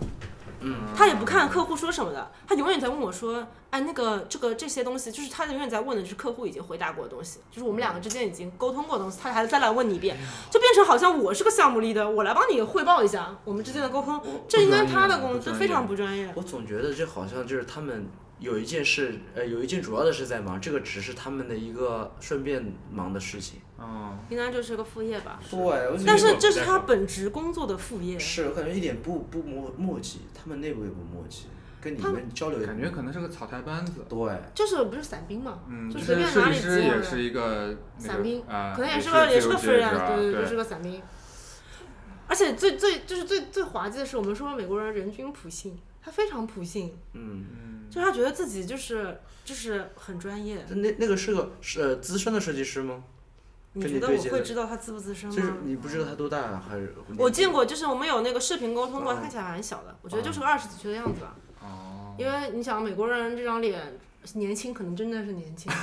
嗯，他也不看客户说什么的，他永远在问我说，哎，那个这个这些东西，就是他永远在问的就是客户已经回答过的东西，就是我们两个之间已经沟通过的东西，他还再来问你一遍，就变成好像我是个项目 leader，我来帮你汇报一下我们之间的沟通，这应该他的工作，非常不专业。我总觉得这好像就是他们有一件事，呃，有一件主要的事在忙，这个只是他们的一个顺便忙的事情。嗯，应该就是个副业吧。对，但是这是他本职工作的副业。是我感觉一点不不默默契，他们内部也不默契，跟你他们交流也感觉可能是个草台班子。对，就是不是散兵嘛，嗯，就之随便哪里前设计师接也是一个散兵，啊，可能也也是个也是个自由职业 freelance，对对，就是个散兵。而且最最就是最最滑稽的是，我们说美国人人均普信，他非常普信，嗯嗯，就他觉得自己就是就是很专业。那那个是个是呃资深的设计师吗？你觉得我会知道他资不资深就是吗？你不知道他多大啊还是？我见过，就是我们有那个视频沟通过，看起来蛮小的，我觉得就是个二十几岁的样子吧。哦，因为你想美国人这张脸年轻，可能真的是年轻。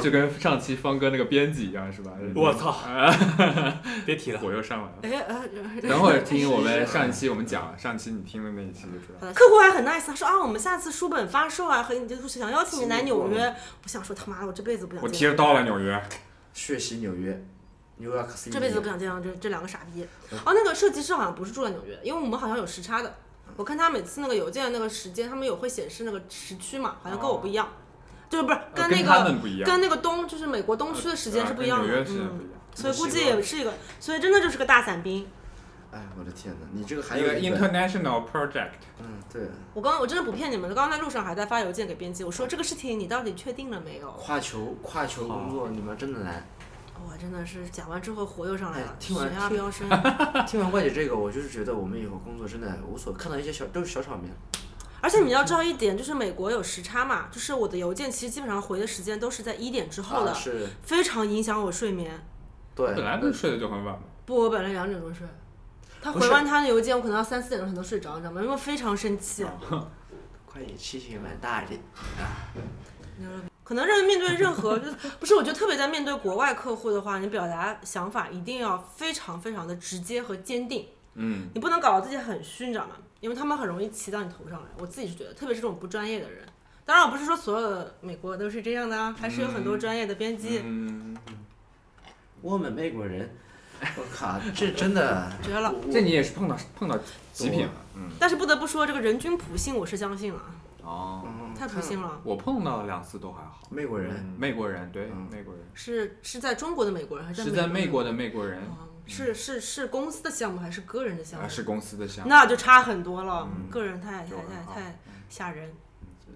就跟上期方哥那个编辑一样，是吧？我操，别提了，火又上来了。哎呃，等会儿听 我们上一期我们讲，上期你听的那一期就知道。客户还很 nice，他说啊，我们下次书本发售啊，和你就是想邀请你来纽约。我想说他妈的，我这辈子不想见，我提着刀来纽约，血洗纽约。这辈子不想见到这这两个傻逼。哦，那个设计师好像不是住在纽约，因为我们好像有时差的。我看他每次那个邮件的那个时间，他们有会显示那个时区嘛，好像跟我不一样，就是不是跟那个跟那个东就是美国东区的时间是不一样的跟纽约，时间不嗯一，样。所以估计也是一个，所以真的就是个大伞兵。哎，我的天哪，你这个还有一个 international project，嗯，对，我刚我真的不骗你们，刚刚在路上还在发邮件给编辑，我说这个事情你到底确定了没有？跨球跨球工作你们真的难。我真的是讲完之后火又上来了哎，听完血压飙升。听完怪姐这个，我就是觉得我们以后工作真的无所看到一些小都是小场面。而且你要知道一点，就是美国有时差嘛，就是我的邮件其实基本上回的时间都是在一点之后的，啊、是，非常影响我睡眠。对，本来不是睡得就很晚嘛。不，我本来两点钟睡，他回完他的邮件，我可能要三四点钟才能睡着，你知道吗？因为非常生气。怪姐气性蛮大的。可能认面对任何，就是不是？我觉得特别在面对国外客户的话，你表达想法一定要非常非常的直接和坚定。嗯，你不能搞得自己很虚，你知道吗？因为他们很容易骑到你头上来。我自己是觉得，特别是这种不专业的人。当然，我不是说所有的美国都是这样的啊，还是有很多专业的编辑。嗯，我们美国人，我靠，这真的绝了这你也是碰到碰到极品了。嗯，但是不得不说，这个人均普信我是相信了。哦，嗯，太不幸了。我碰到两次都还好。美国人，嗯美国人对嗯。美国人。是是在中国的美国人还是是在美美国的美国人，哦是是是公司的项目还是个人的项目？啊是公司的项目。那就差很多了，嗯。个人太太太太吓人。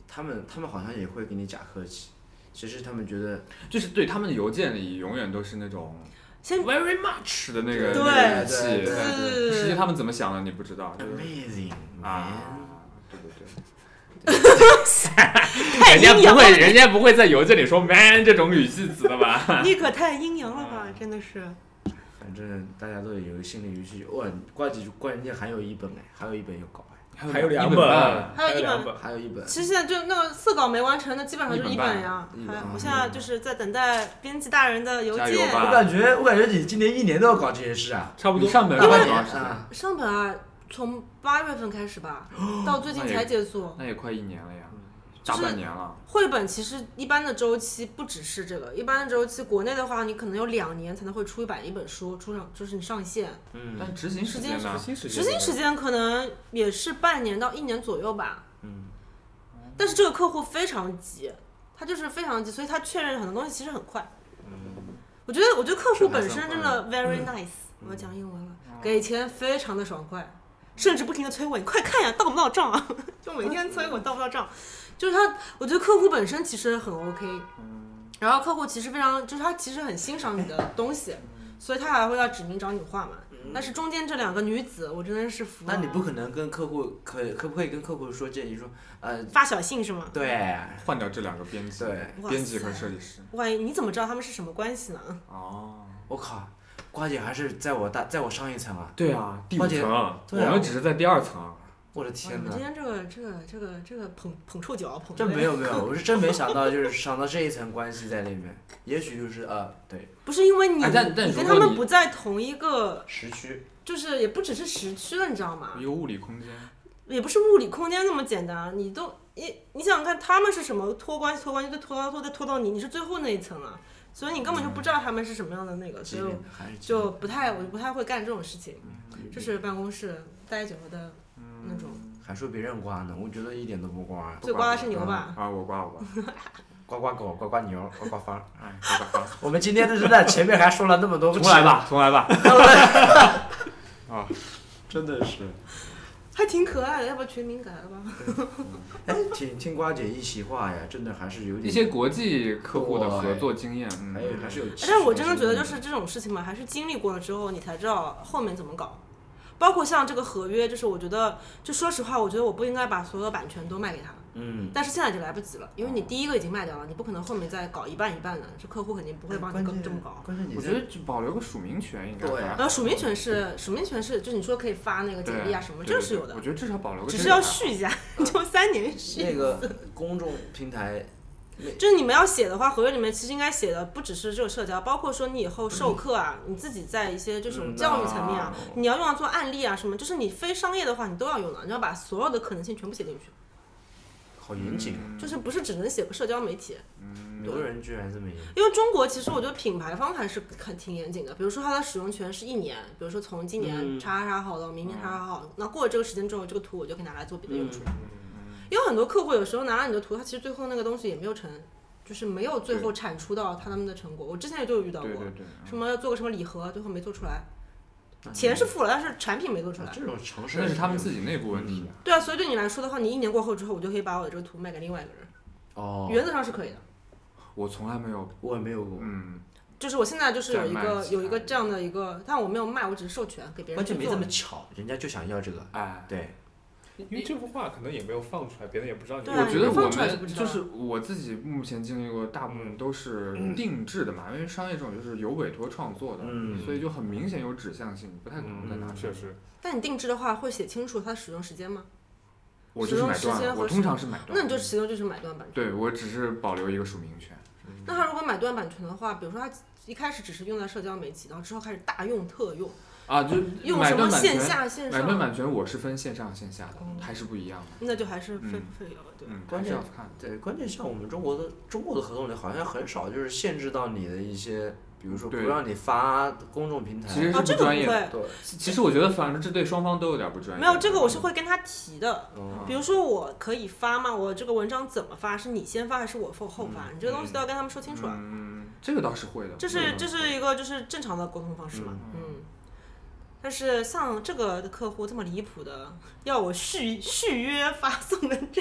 他们他们好像也会给你假客气，其实他们觉得就是对他们的邮件里永远都是那种先 very much 的那个语气，对对对。实际他们怎么想的你不知道，amazing 啊对对对。太人家阴阳了不会，人家不会在邮件里说 man 这种语气词的吧？你可太阴阳了吧，真的是。反正大家都有一个心理预期，哇，关键关键还有一本哎，还有一本要搞哎，还有两一本半还有一本还有一本，其实现在就那个四稿没完成的，基本上就是一本呀还我现在就是在等待编辑大人的邮件。我感觉我感觉你今年一年都要搞这些事啊，差不多。上本多长时间？年啊，上本啊，从八月份开始吧，到最近才结束。那也快一年了呀，就是大半年了。绘本其实一般的周期不只是这个，一般的周期国内的话，你可能有两年才能会出一版一本书，出上就是你上线，嗯，但执行时间呢？执行时间可能也是半年到一年左右吧。嗯。但是这个客户非常急，他就是非常急，所以他确认很多东西其实很快。嗯我觉得，我觉得客户本身真的 very nice，、我要讲英文了，给钱非常的爽快，甚至不停的催我，你快看呀，到不到账啊？就每天催我到不到账，就是他，我觉得客户本身其实很 OK，然后客户其实非常，就是他其实很欣赏你的东西，所以他还会要指名找你画嘛。但是中间这两个女子，我真的是服了。那你不可能跟客户可可不可以跟客户说建议说，呃，发小信是吗？对换掉这两个编辑，对，编辑和设计师。万一你怎么知道他们是什么关系呢？哦，我靠，瓜姐还是在我大在我上一层啊，对啊，第五花姐层，我们只是在第二层。我的天哪今！天这个这个这个这个捧捧臭脚捧的真没有没有，我是真没想到，就是想到这一层关系在里面，也许就是呃，对，不是因为你、哎但但你跟他们不在同一个，时区，就是也不只是时区了，你知道吗？一个物理空间，也不是物理空间那么简单，你都你你想想看他们是什么拖关系拖关系，再拖到拖再拖到你，你是最后那一层了，所以你根本就不知道他们是什么样的那个，所以就不太我就不太会干这种事情，这是办公室待久了的那种。还说别人刮呢，我觉得一点都不刮，最刮的是牛吧？啊，我刮我 刮，刮刮狗，刮刮牛，刮刮方。哎，刮刮刮我们今天这是在前面还说了那么多，重来吧，重来吧。啊真的是。还挺可爱的，要不要全名改了吧？哎，听听瓜姐一席话呀，真的还是有点一些国际客户的合作经验，嗯还有还是有。但是我真的觉得，就是这种事情嘛，还是经历过了之后，你才知道后面怎么搞。包括像这个合约，就是我觉得，就说实话，我觉得我不应该把所有版权都卖给他。嗯，但是现在就来不及了，因为你第一个已经卖掉了，你不可能后面再搞一半一半的，这客户肯定不会帮你关键这么搞。关键你我觉得就保留个署名权应该对然后署名权是署名权是，就是你说可以发那个简历啊什么，对这是有的我，觉得至少保留个只是要续一下，就三年续。那个公众平台，就是你们要写的话，合约里面其实应该写的不只是这个社交，包括说你以后授课啊，你自己在一些这种嗯教育层面啊啊，你要用到做案例啊什么，就是你非商业的话，你都要用的，你要把所有的可能性全部写进去，好严谨，啊就是不是只能写个社交媒体。有的人居然这么严。因为中国其实我觉得品牌方还是很挺严谨的，比如说它的使用权是一年，比如说从今年叉叉叉号到明年叉叉号，那过了这个时间之后，这个图我就可以拿来做别的用处。嗯因为很多客户有时候拿了你的图，他其实最后那个东西也没有成，就是没有最后产出到他们的成果。我之前也就有遇到过，什么要做个什么礼盒，最后没做出来，钱是付了，但是产品没做出来。这种城市那是他们自己内部问题啊。对啊，所以对你来说的话，你一年过后之后，我就可以把我的这个图卖给另外一个人，哦，原则上是可以的。我从来没有，我也没有过，嗯，就是我现在就是有一个有一个这样的一个，但我没有卖，我只是授权给别人去做关键没这。么巧，人家就想要这个，哎，对，因为这幅画可能也没有放出来，别人也不知道你。对啊我觉得我们就是我自己目前经历过，大部分都是 定制的嘛，因为商业这种就是有委托创作的，嗯所以就很明显有指向性，不太可能再拿嗯，出来。确实，但你定制的话，会写清楚它的使用时间吗？我就是买使用时间我通常是买断。那你就其实就是买断版权。对我只是保留一个署名权。那他如果买断版权的话，比如说他一开始只是用在社交媒体，然后之后开始大用特用，啊，就用什么买断版权线，下线买断，版权我是分线上线下的，哦还是不一样的。那就还是费嗯费了，对。嗯，关键要看。对，关键像我们中国的中国的合同里好像很少就是限制到你的一些比如说不让你发公众平台。其实是啊，这个不不专业的。会，对，其实我觉得，反正这对双方都有点不专业。没有这个我是会跟他提的。嗯比如说我可以发吗？我这个文章怎么发？是你先发还是我后后发？你这个东西都要跟他们说清楚啊。嗯，这个倒是会的。这是这是一个就是正常的沟通方式嘛，嗯。但是像这个客户这么离谱的，要我续续约发送的这，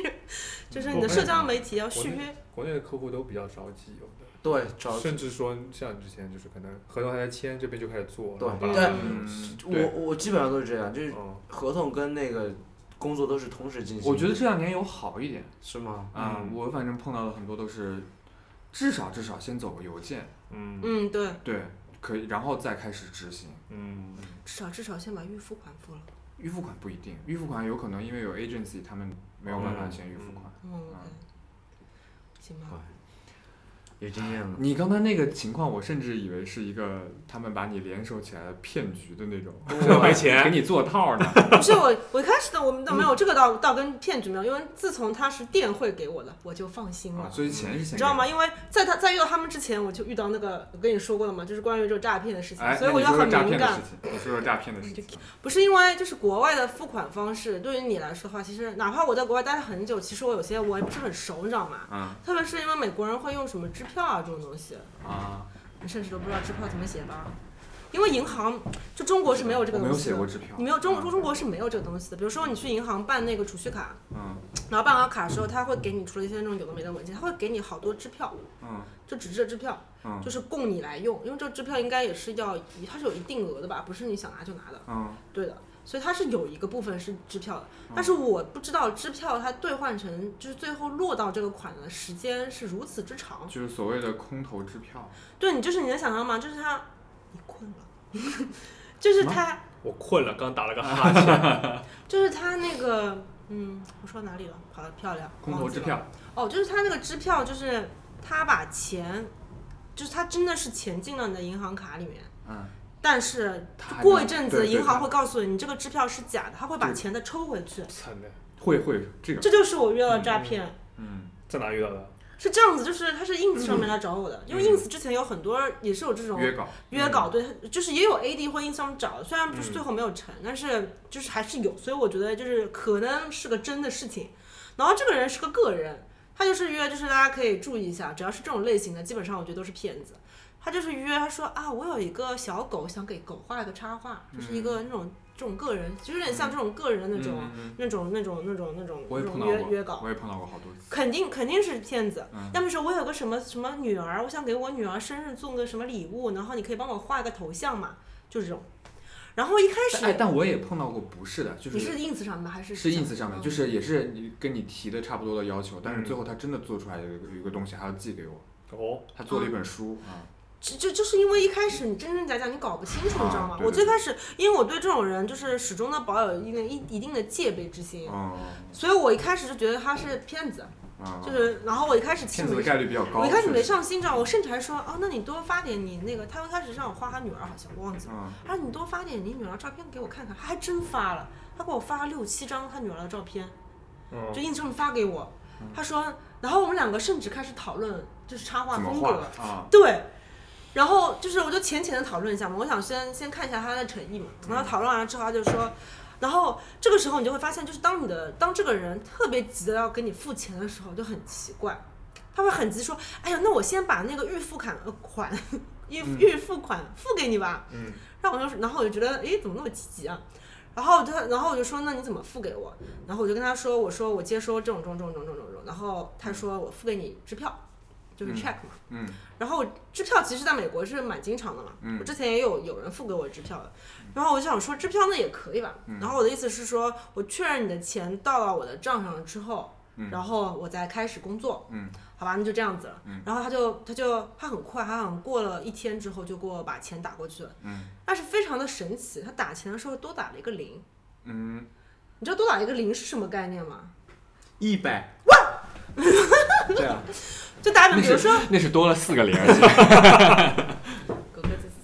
就是你的社交媒体要续约，国内的客户都比较着急，有的。对，找甚至说像你之前就是可能合同还在签，这边就开始做，对然后把它但嗯，我对，我基本上都是这样，就是嗯合同跟那个工作都是同时进行。我觉得这两年有好一点是吗？啊、嗯我反正碰到的很多都是，至少至少先走个邮件，嗯嗯，对，对，可以，然后再开始执行。嗯至少至少先把预付款付了。预付款不一定，预付款有可能因为有 agency，他们没有办法先预付款。嗯，OK，行吧。有经验了。你刚才那个情况，我甚至以为是一个他们把你联手起来的骗局的那种 要没钱给你做套呢。不是我，我一开始的我们倒没有这个倒倒跟骗局没有，因为自从他是电汇给我的，我就放心了啊，。所以钱是钱你知道吗？因为在他在遇到他们之前，我就遇到那个我跟你说过了嘛，就是关于这个诈骗的事情，哎，所以我就很那你说说诈敏感骗的事。情，你说说诈骗的事情。不是因为就是国外的付款方式，对于你来说的话，其实哪怕我在国外待了很久，其实我有些我也不是很熟，你知道吗？嗯特别是因为美国人会用什么支票啊这种东西，啊，你甚至都不知道支票怎么写吧？因为银行就中国是没有这个我没有东西的，写过支票。你没有中啊中国是没有这个东西的。比如说你去银行办那个储蓄卡，嗯然后办完卡的时候，他会给你除了一些那种有的没的文件，他会给你好多支票，嗯就纸质的支票，嗯就是供你来用，因为这个支票应该也是要它是有一定额的吧，不是你想拿就拿的。嗯对的，所以它是有一个部分是支票的，但是我不知道支票它兑换成就是最后落到这个款的时间是如此之长。就是所谓的空头支票。对你就是你能想象吗？就是他，你困了，就是他，我困了，刚打了个哈欠。就是他那个，嗯，我说到哪里了？跑得漂亮，空头。支票。哦，就是他那个支票，就是他把钱，就是他真的是钱进了你的银行卡里面。嗯但是过一阵子，银行会告诉你，你这个支票是假的，他会把钱再抽回去。惨的，会会这个。这就是我遇到的诈骗。嗯在哪遇到的？是这样子，就是他是 ins 上面来找我的，因为 ins 之前有很多也是有这种约稿。约稿，对，就是也有 ad 或 ins 上面找的，虽然就是嗯最后没有成，但是就是还是有，所以我觉得就是可能是个真的事情。然后这个人是个个人，他就是约，就是大家可以注意一下，只要是这种类型的，基本上我觉得都是骗子。他就是约，他说啊，我有一个小狗，想给狗画一个插画，就是一个那种这种个人，就有点像这种个人的那种、那种那种那种那种我那种约约稿，我也碰到过好多次。肯定肯定是骗子。嗯要么说我有个什么什么女儿，我想给我女儿生日送个什么礼物，然后你可以帮我画一个头像嘛，就这种。然后一开哎，始但我也碰到过不是的，就是你是 ins 上面还是是 ins 上面，嗯就是也是你跟你提的差不多的要求，但是嗯最后他真的做出来有一个有一个东西还要寄给我，哦，他做了一本书啊。就就就是因为一开始你真真假假你搞不清楚，你知道吗我最开始因为我对这种人就是始终的保有一定一一定的戒备之心，嗯所以我一开始就觉得他是骗子，嗯，就是然后我一开始其实没骗子的概率比较高。我一开始没。上心，知道吗我甚至还说哦，那你多发点你那个，他一开始让我画他女儿，好像我忘记了。嗯他说你多发点你女儿照片给我看看，他还真发了，他给我发了六七张他女儿的照片，嗯就硬这么发给我。他说，然后我们两个甚至开始讨论就是插画风格，啊？对。然后就是我就浅浅的讨论一下嘛，我想先先看一下他的诚意嘛。然后讨论完了之后，他就说，然后这个时候你就会发现，就是当你的当这个人特别急的要给你付钱的时候，就很奇怪，他会很急说，哎呀，那我先把那个预付款呃款 预预付款付给你吧。嗯，然后我就，然后我就觉得，哎，怎么那么积极啊？然后他，然后我就说，那你怎么付给我？然后我就跟他说，我说我接收这种这种这种这种这种这种。然后他说我付给你支票，就是嗯 check 嘛。嗯。然后支票其实在美国是蛮经常的嘛，嗯。我之前也有有人付给我支票的，然后我就想说支票那也可以吧，嗯。然后我的意思是说我确认你的钱到了我的账上之后，嗯。然后我再开始工作，嗯。好吧，那就这样子了，嗯。然后他就他就他很快，他好像过了一天之后就给我把钱打过去了，嗯。但是非常的神奇，他打钱的时候多打了一个零，嗯，你知道多打一个零是什么概念吗？一百。这样，就打比，那比如说是那是多了四个零，狗哥这次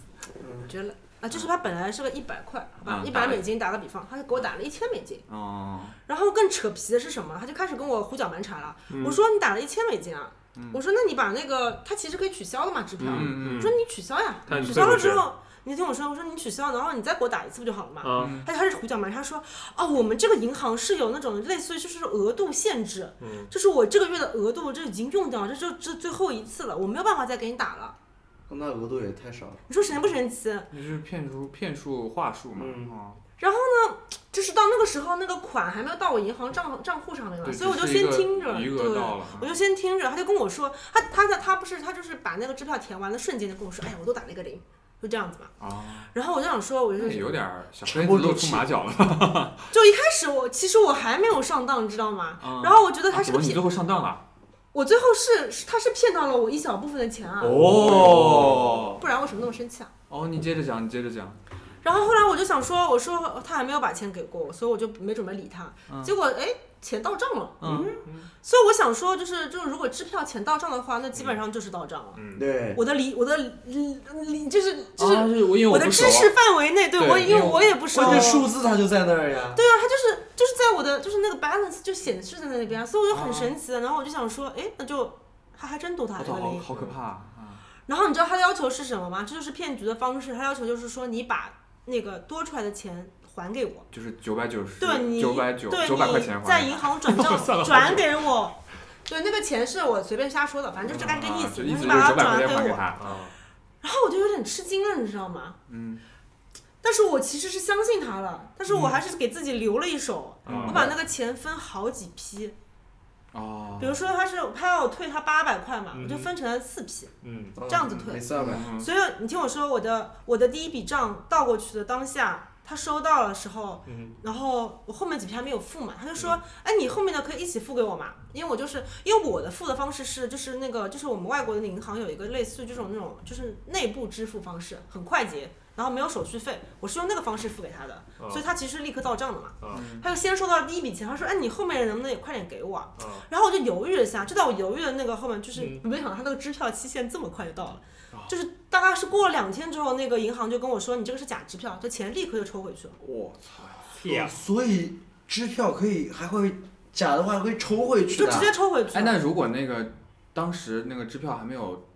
绝了啊！就是他本来是个一百块，好吧，一百美金打个比方，他就给我打了一千美金。哦，然后更扯皮的是什么？他就开始跟我胡搅蛮缠了。嗯我说你打了一千美金啊，我说那你把那个他其实可以取消的嘛支票，嗯我说你取消呀他，取消了之退后。你听我说，我说你取消，然后你再给我打一次不就好了嘛？啊，他就开始胡搅蛮缠，他说，哦，我们这个银行是有那种类似于就是额度限制，嗯就是我这个月的额度这已经用掉了，这就这最后一次了，我没有办法再给你打了。那额度也太少了。你说神不神奇？你是骗术骗术话术嘛？嗯啊，就是到那个时候，那个款还没有到我银行账账户上面嘛，所以我就先听着，对，我就先听着，他就跟我说，他他他他不是他就是把那个支票填完的瞬间就跟我说，哎呀，我都打了一个零，就这样子嘛。啊，然后我就想说，我就有点儿小强黑子露出马脚了。就一开始我其实我还没有上当，你知道吗？啊然后我觉得他啊是个骗，怎么你最后上当了？我最后是是他是骗到了我一小部分的钱啊，哦不然为什么那么生气啊？哦，你接着讲，你接着讲。然后后来我就想说，我说他还没有把钱给过我，所以我就没准备理他。结果哎，钱到账了。嗯，所以我想说，就是就是如果支票钱到账的话，那基本上就是到账了。嗯，对，我的理我的理理就是就是我的知识范围内，对对我因为我也不熟。关键数字它就在那儿呀。对啊，它就是就是在我的就是那个 balance 就显示在那边，所以我就啊很神奇的。然后我就想说，哎，那就他还真多打我操，好了个零。好可怕啊！然后你知道他的要求是什么吗？这就是骗局的方式。他要求就是说，你把那个多出来的钱还给我。就是九百九十，对你，九百九对九百块钱在银行转账 转给我。对，那个钱是我随便瞎说的，反正就是干这个意思。你把它转给我，然后我就有点吃惊了，你知道吗？嗯，但是我其实是相信他了，但是我还是给自己留了一手，嗯我把那个钱分好几批，哦，比如说他是他要我退他八百块嘛，嗯我就分成了四批，嗯这样子退每次二百。嗯所以你听我说，我的我的第一笔账倒过去的当下，他收到的时候，嗯然后我后面几批还没有付嘛，他就说，哎，你后面的可以一起付给我嘛，因为我就是因为我的付的方式是就是那个就是我们外国的银行有一个类似于这种那种就是内部支付方式，很快捷。然后没有手续费，我是用那个方式付给他的，哦所以他其实立刻到账的嘛。啊他就先收到第一笔钱，他说：“哎，你后面能不能也快点给我啊？”啊然后我就犹豫了一下，就在我犹豫的那个后面，就是嗯没想到他那个支票期限这么快就到了，哦就是大概是过了两天之后，那个银行就跟我说：“你这个是假支票，这钱立刻就抽回去了。我操，所以支票可以还会假的话会抽回”去。就直接抽回去哎，那如果那个当时那个支票还没有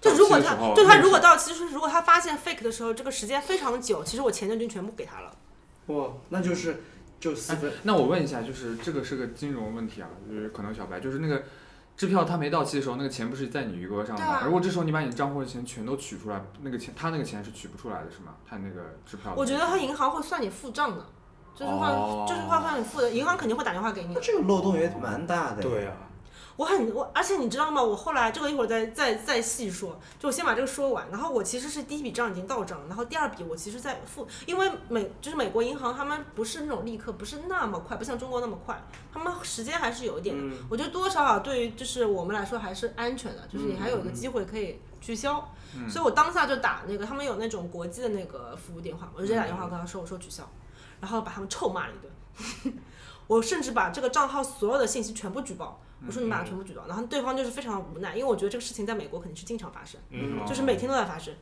就如果他就他如果到期，就是如果他发现 fake 的时候，这个时间非常久，其实我钱就已经全部给他了。哇，那就是就四分。那我问一下，就是这个是个金融问题啊，就是可能小白就是那个支票他没到期的时候，那个钱不是在你余额上吗？啊如果这时候你把你账户的钱全都取出来，那个钱他那个钱是取不出来的，是吗？他那个支票。我觉得他银行会算你付账的，就是话、哦就是话算你付的，银行肯定会打电话给你。那这个漏洞也蛮大的。对啊，我很我，而且你知道吗？我后来这个一会儿再再再细说，就我先把这个说完。然后我其实是第一笔账已经到账，然后第二笔我其实在付，因为美就是美国银行他们不是那种立刻，不是那么快，不像中国那么快，他们时间还是有一点的。嗯我觉得多多少少对于就是我们来说还是安全的，就是你还有一个嗯机会可以取消。所以我当下就打那个他们有那种国际的那个服务电话，我就直接打电话跟他说，我说取消，然后把他们臭骂了一顿。我甚至把这个账号所有的信息全部举报，我说你把它全部举报，然后对方就是非常无奈，因为我觉得这个事情在美国肯定是经常发生，嗯就是每天都在发生，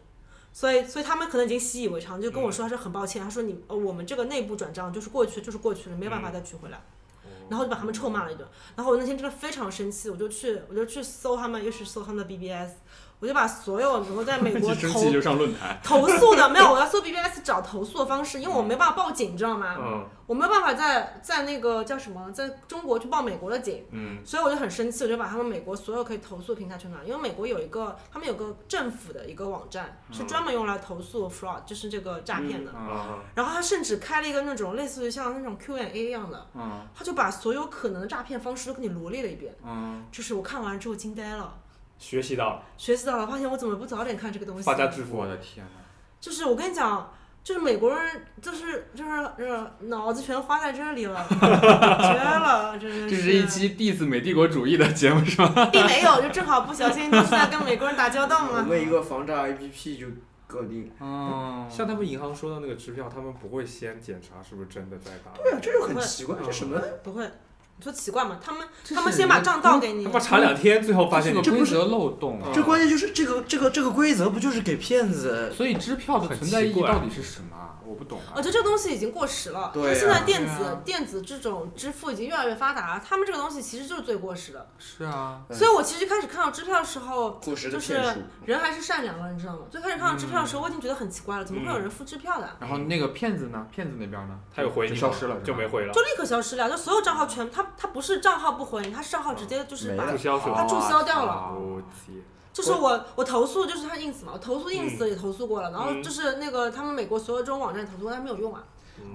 所以所以他们可能已经习以为常，就跟我说他是很抱歉，他说你呃我们这个内部转账就是过去就是过去了，没有办法再取回来。然后就把他们臭骂了一顿，然后我那天真的非常生气，我就去我就去搜他们，又是搜他们的 BBS，我就把所有能够在美国投 一生气就上论坛。投诉的没有，我要搜 BBS 找投诉的方式，因为我没办法报警，你知道吗？嗯我没有办法在在那个叫什么，在中国去报美国的警，嗯所以我就很生气，我就把他们美国所有可以投诉的平台全拿，因为美国有一个他们有个政府的一个网站，是专门用来投诉 fraud，就是这个诈骗的。然后他甚至开了一个那种类似于像那种 Q&A 一样的，嗯他就把所有可能的诈骗方式都给你罗列了一遍。嗯，就是我看完之后惊呆了，学习到了学习到了，发现我怎么不早点看这个东西？发家致富我，的天哪！就是我跟你讲，就是美国人，就是就是就是脑子全花在这里了，绝了，真的是这是一期 diss 美帝国主义的节目是吗？并没有，就正好不小心就是在跟美国人打交道我嘛。们一个防诈 APP 就搞定。哦，像他们银行收到那个支票，他们不会先检查是不是真的在打。对啊，这就很奇怪，这什么？不会，你说奇怪吗？他们他们先把账倒给你他，妈查两天，最后发现你这是个规则漏洞啊。这关键就是这个这个这个规则不就是给骗子？所以支票的存在意义到底是什么啊？我不懂啊。我觉得这个东西已经过时了。对啊现在电子、啊电子这种支付已经越来越发达了，他们这个东西其实就是最过时的。是啊，所以我其实一开始看到支票的时候，过时的就是。人还是善良了，你知道吗？最开始看到支票的时候，我已经觉得很奇怪了，怎么会有人付支票的？然后那个骗子呢？骗子那边呢？他有回你吗就消失了，就没回了就，立刻消失了，就所有账号全，他他不是账号不回你，他是账号直接就是把？他注销掉了就是我我投诉就是他 ins 嘛，我投诉嗯 ins 也投诉过了，然后就是那个他们美国所有这种网站投诉过，但没有用啊。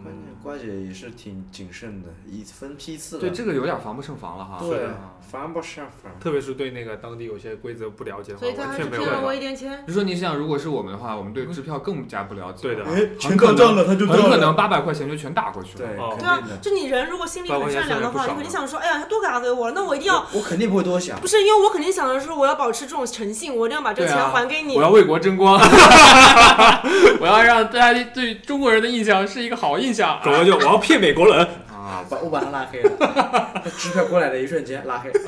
关键瓜姐也是挺谨慎的，一分批次的。对，这个有点防不胜防了哈。对啊，防不胜防。特别是对那个当地有些规则不了解的话，所以他完还是骗了我全没有办法。一点钱。就说你想，如果是我们的话，我们对支票更加不了解。对的哎，很可能了，他就很可能八百块钱就全打过去了。对，对啊定的，。就你人如果心里很善良的话，你肯定想说，哎呀，他多打给我了，那我一定要。我肯定不会多想不。是，因为我肯定想的是，我要保持这种诚信，我一定要把这个钱还给你。我要为国争光 我要让大家对中国人的印象是一个好印象。狗哥就我要骗美国人，啊，把我把他拉黑了，他 支票过来的一瞬间拉黑。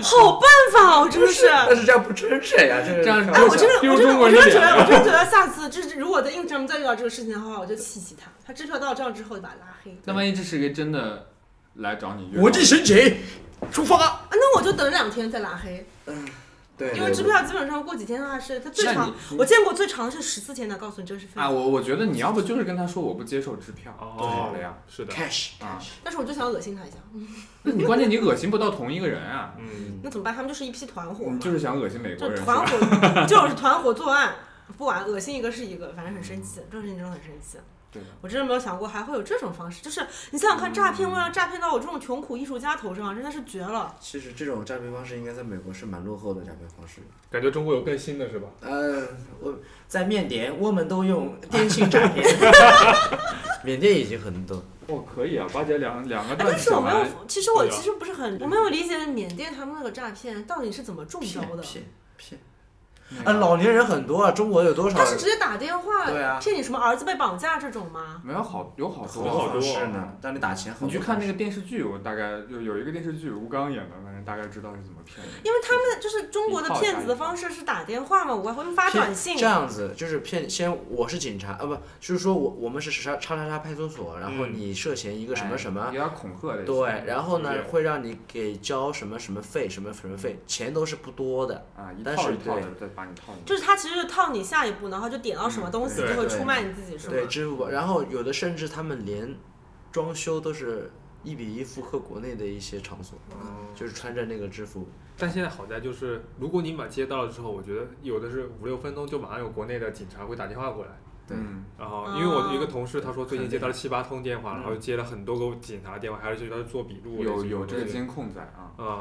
好办法，我真的是。但是这样不真实呀，这样哎，我真的，丢我真的，中国人的我真的觉得，脸我真的觉得下次就是如果在 ins 上再遇到这个事情的话，我就气气他。他支票到账之后就把他拉黑。那万一这是个真的来找你约国际申请出发。啊，那我就等两天再拉黑，对，因为支票基本上过几天的话是它最长，我见过最长是十四天的，告诉你这是废啊，我我觉得你要不就是跟他说我不接受支票，哦就好了呀。是的，cash 啊，但是我就想恶心他一下，那你关键你恶心不到同一个人啊，嗯，那怎么办？他们就是一批团伙就是想恶心美国就人是团？伙，就是团伙作案，不管恶心一个是一个，反正很生气，这种事情真的很生气。对。我真的没有想过还会有这种方式，就是你想想看，诈骗为了诈骗到我这种穷苦艺术家头上，真的是绝了。其实这种诈骗方式应该在美国是蛮落后的诈骗方式。感觉中国有更新的是吧？呃，我在缅甸我们都用 电信诈骗，缅甸已经很多。哦，可以啊，八姐两两个但是我没有，，其实我其实不是很，我没有理解缅甸他们那个诈骗到底是怎么中招的。骗骗骗！那个啊，老年人很多啊，中国有多少他是直接打电话对啊骗你什么儿子被绑架这种吗？没有好有好多好多好多方式呢？让你打钱。你去看那个电视剧，我大概有有一个电视剧吴刚演的，反正大概知道是怎么骗的。因为他们就是中国的骗子的方式是打电话嘛，我还会发短信这。样子就是骗，先我是警察啊，不，就是说我我们是叉叉叉叉派出所，然后嗯你涉嫌一个什么什么哎，有点恐吓的。对，然后呢会让你给交什么什么费，什么什么费，钱都是不多的。啊，一但是套一套的对再把你套。就是他其实是套你下一步，然后就点到什么东西嗯就会出卖你自己，是吗？对，支付宝，然后有的甚至他们连装修都是一比一复刻国内的一些场所，就是穿着那个制服。但现在好在就是，如果你把接到了之后，我觉得有的是五六分钟就马上有国内的警察会打电话过来。对嗯，然后，因为我的一个哦同事他说最近接到了七八通电话，然后接了很多个警察电话，还是去他做笔录。有有这个监控在啊。啊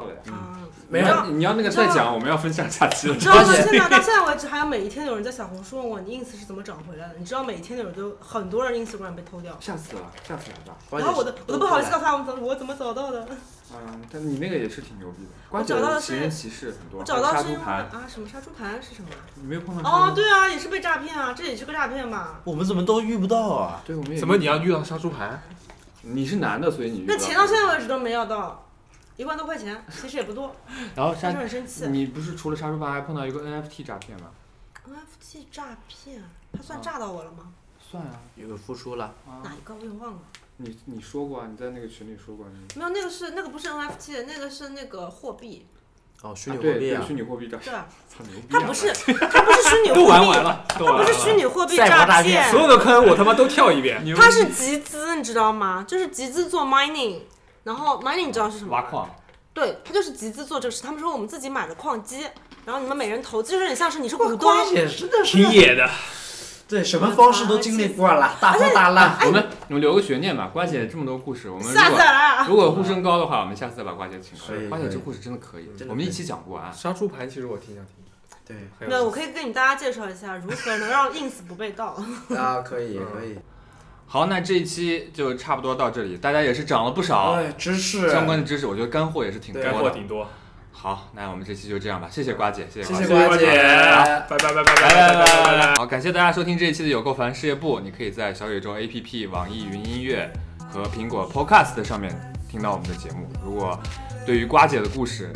没有你要那个再讲，我们要分享下期了你。知道吗？现在到现在为止，还有每一天有人在小红书问我你 ins 是怎么找回来的。你知道每一天有人都很多人 Instagram 被偷掉，吓死了，下次来吧。关键是然后我都我都不好意思告诉他我怎么我怎么找到的。嗯，但你那个也是挺牛逼的。关找到的是人歧视很多，我找到还有是因为杀猪盘，啊什么杀猪盘是什么？你没有碰到哦，对啊，也是被诈骗啊，这也是个诈骗吧？我们怎么都遇不到啊？对，我们也怎么你要遇到杀猪盘？你是男的，所以你遇那钱到现在为止都没要到，一万多块钱，其实也不多，然后杀，很生气。你不是除了杀猪盘还碰到一个 NFT 诈骗吗？NFT 诈骗，他算诈到我了吗？算啊有付出了，啊！哪一个我也忘了。你你说过啊，你在那个群里说过啊。没有，那个是那个不是 NFT，那个是那个货币，哦，虚拟货币啊虚，拟货币诈骗，对吧？操牛逼啊！它不是，它不是虚拟货币，都玩完了，都玩完了。它不是虚拟货币诈骗骗所，有的坑我他妈都跳一遍。牛它是集资，你知道吗？就是集资做 mining，然后 mining 你知道是什么？挖矿，对，它就是集资做这个事。他们说我们自己买的矿机，然后你们每人投资，就是有点像是你是股东，关键真的是挺野的，对什么方式都经历过了，大风大浪。我们我们留个悬念吧。瓜姐这么多故事，我们如下次果来啊！如果呼声高的话，我们下次再把瓜姐请过来。瓜姐这故事真的可以我们一起讲不完。杀猪盘其实我挺想听。对那我可以跟你大家介绍一下如何能让 ins 不被盗。啊，可以可以。好，那这一期就差不多到这里，大家也是涨了不少哎，知识相关的知识，我觉得干货也是挺多的。干货挺多。好，那我们这期就这样吧，谢谢瓜姐，谢谢瓜姐，拜拜拜拜拜拜拜拜。好，感谢大家收听这一期的有够烦事业部，你可以在小宇宙 APP、网易云音乐和苹果 Podcast 上面听到我们的节目。如果对于瓜姐的故事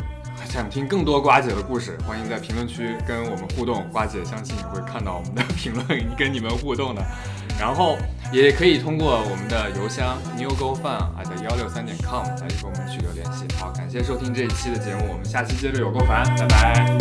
想听更多瓜姐的故事，欢迎在评论区跟我们互动。瓜姐相信会看到我们的评论，跟你们互动的。然后也可以通过我们的邮箱 newgofun@ 幺六三点 com 来跟我们取得联系。好，感谢收听这一期的节目，我们下期接着有够烦，拜拜。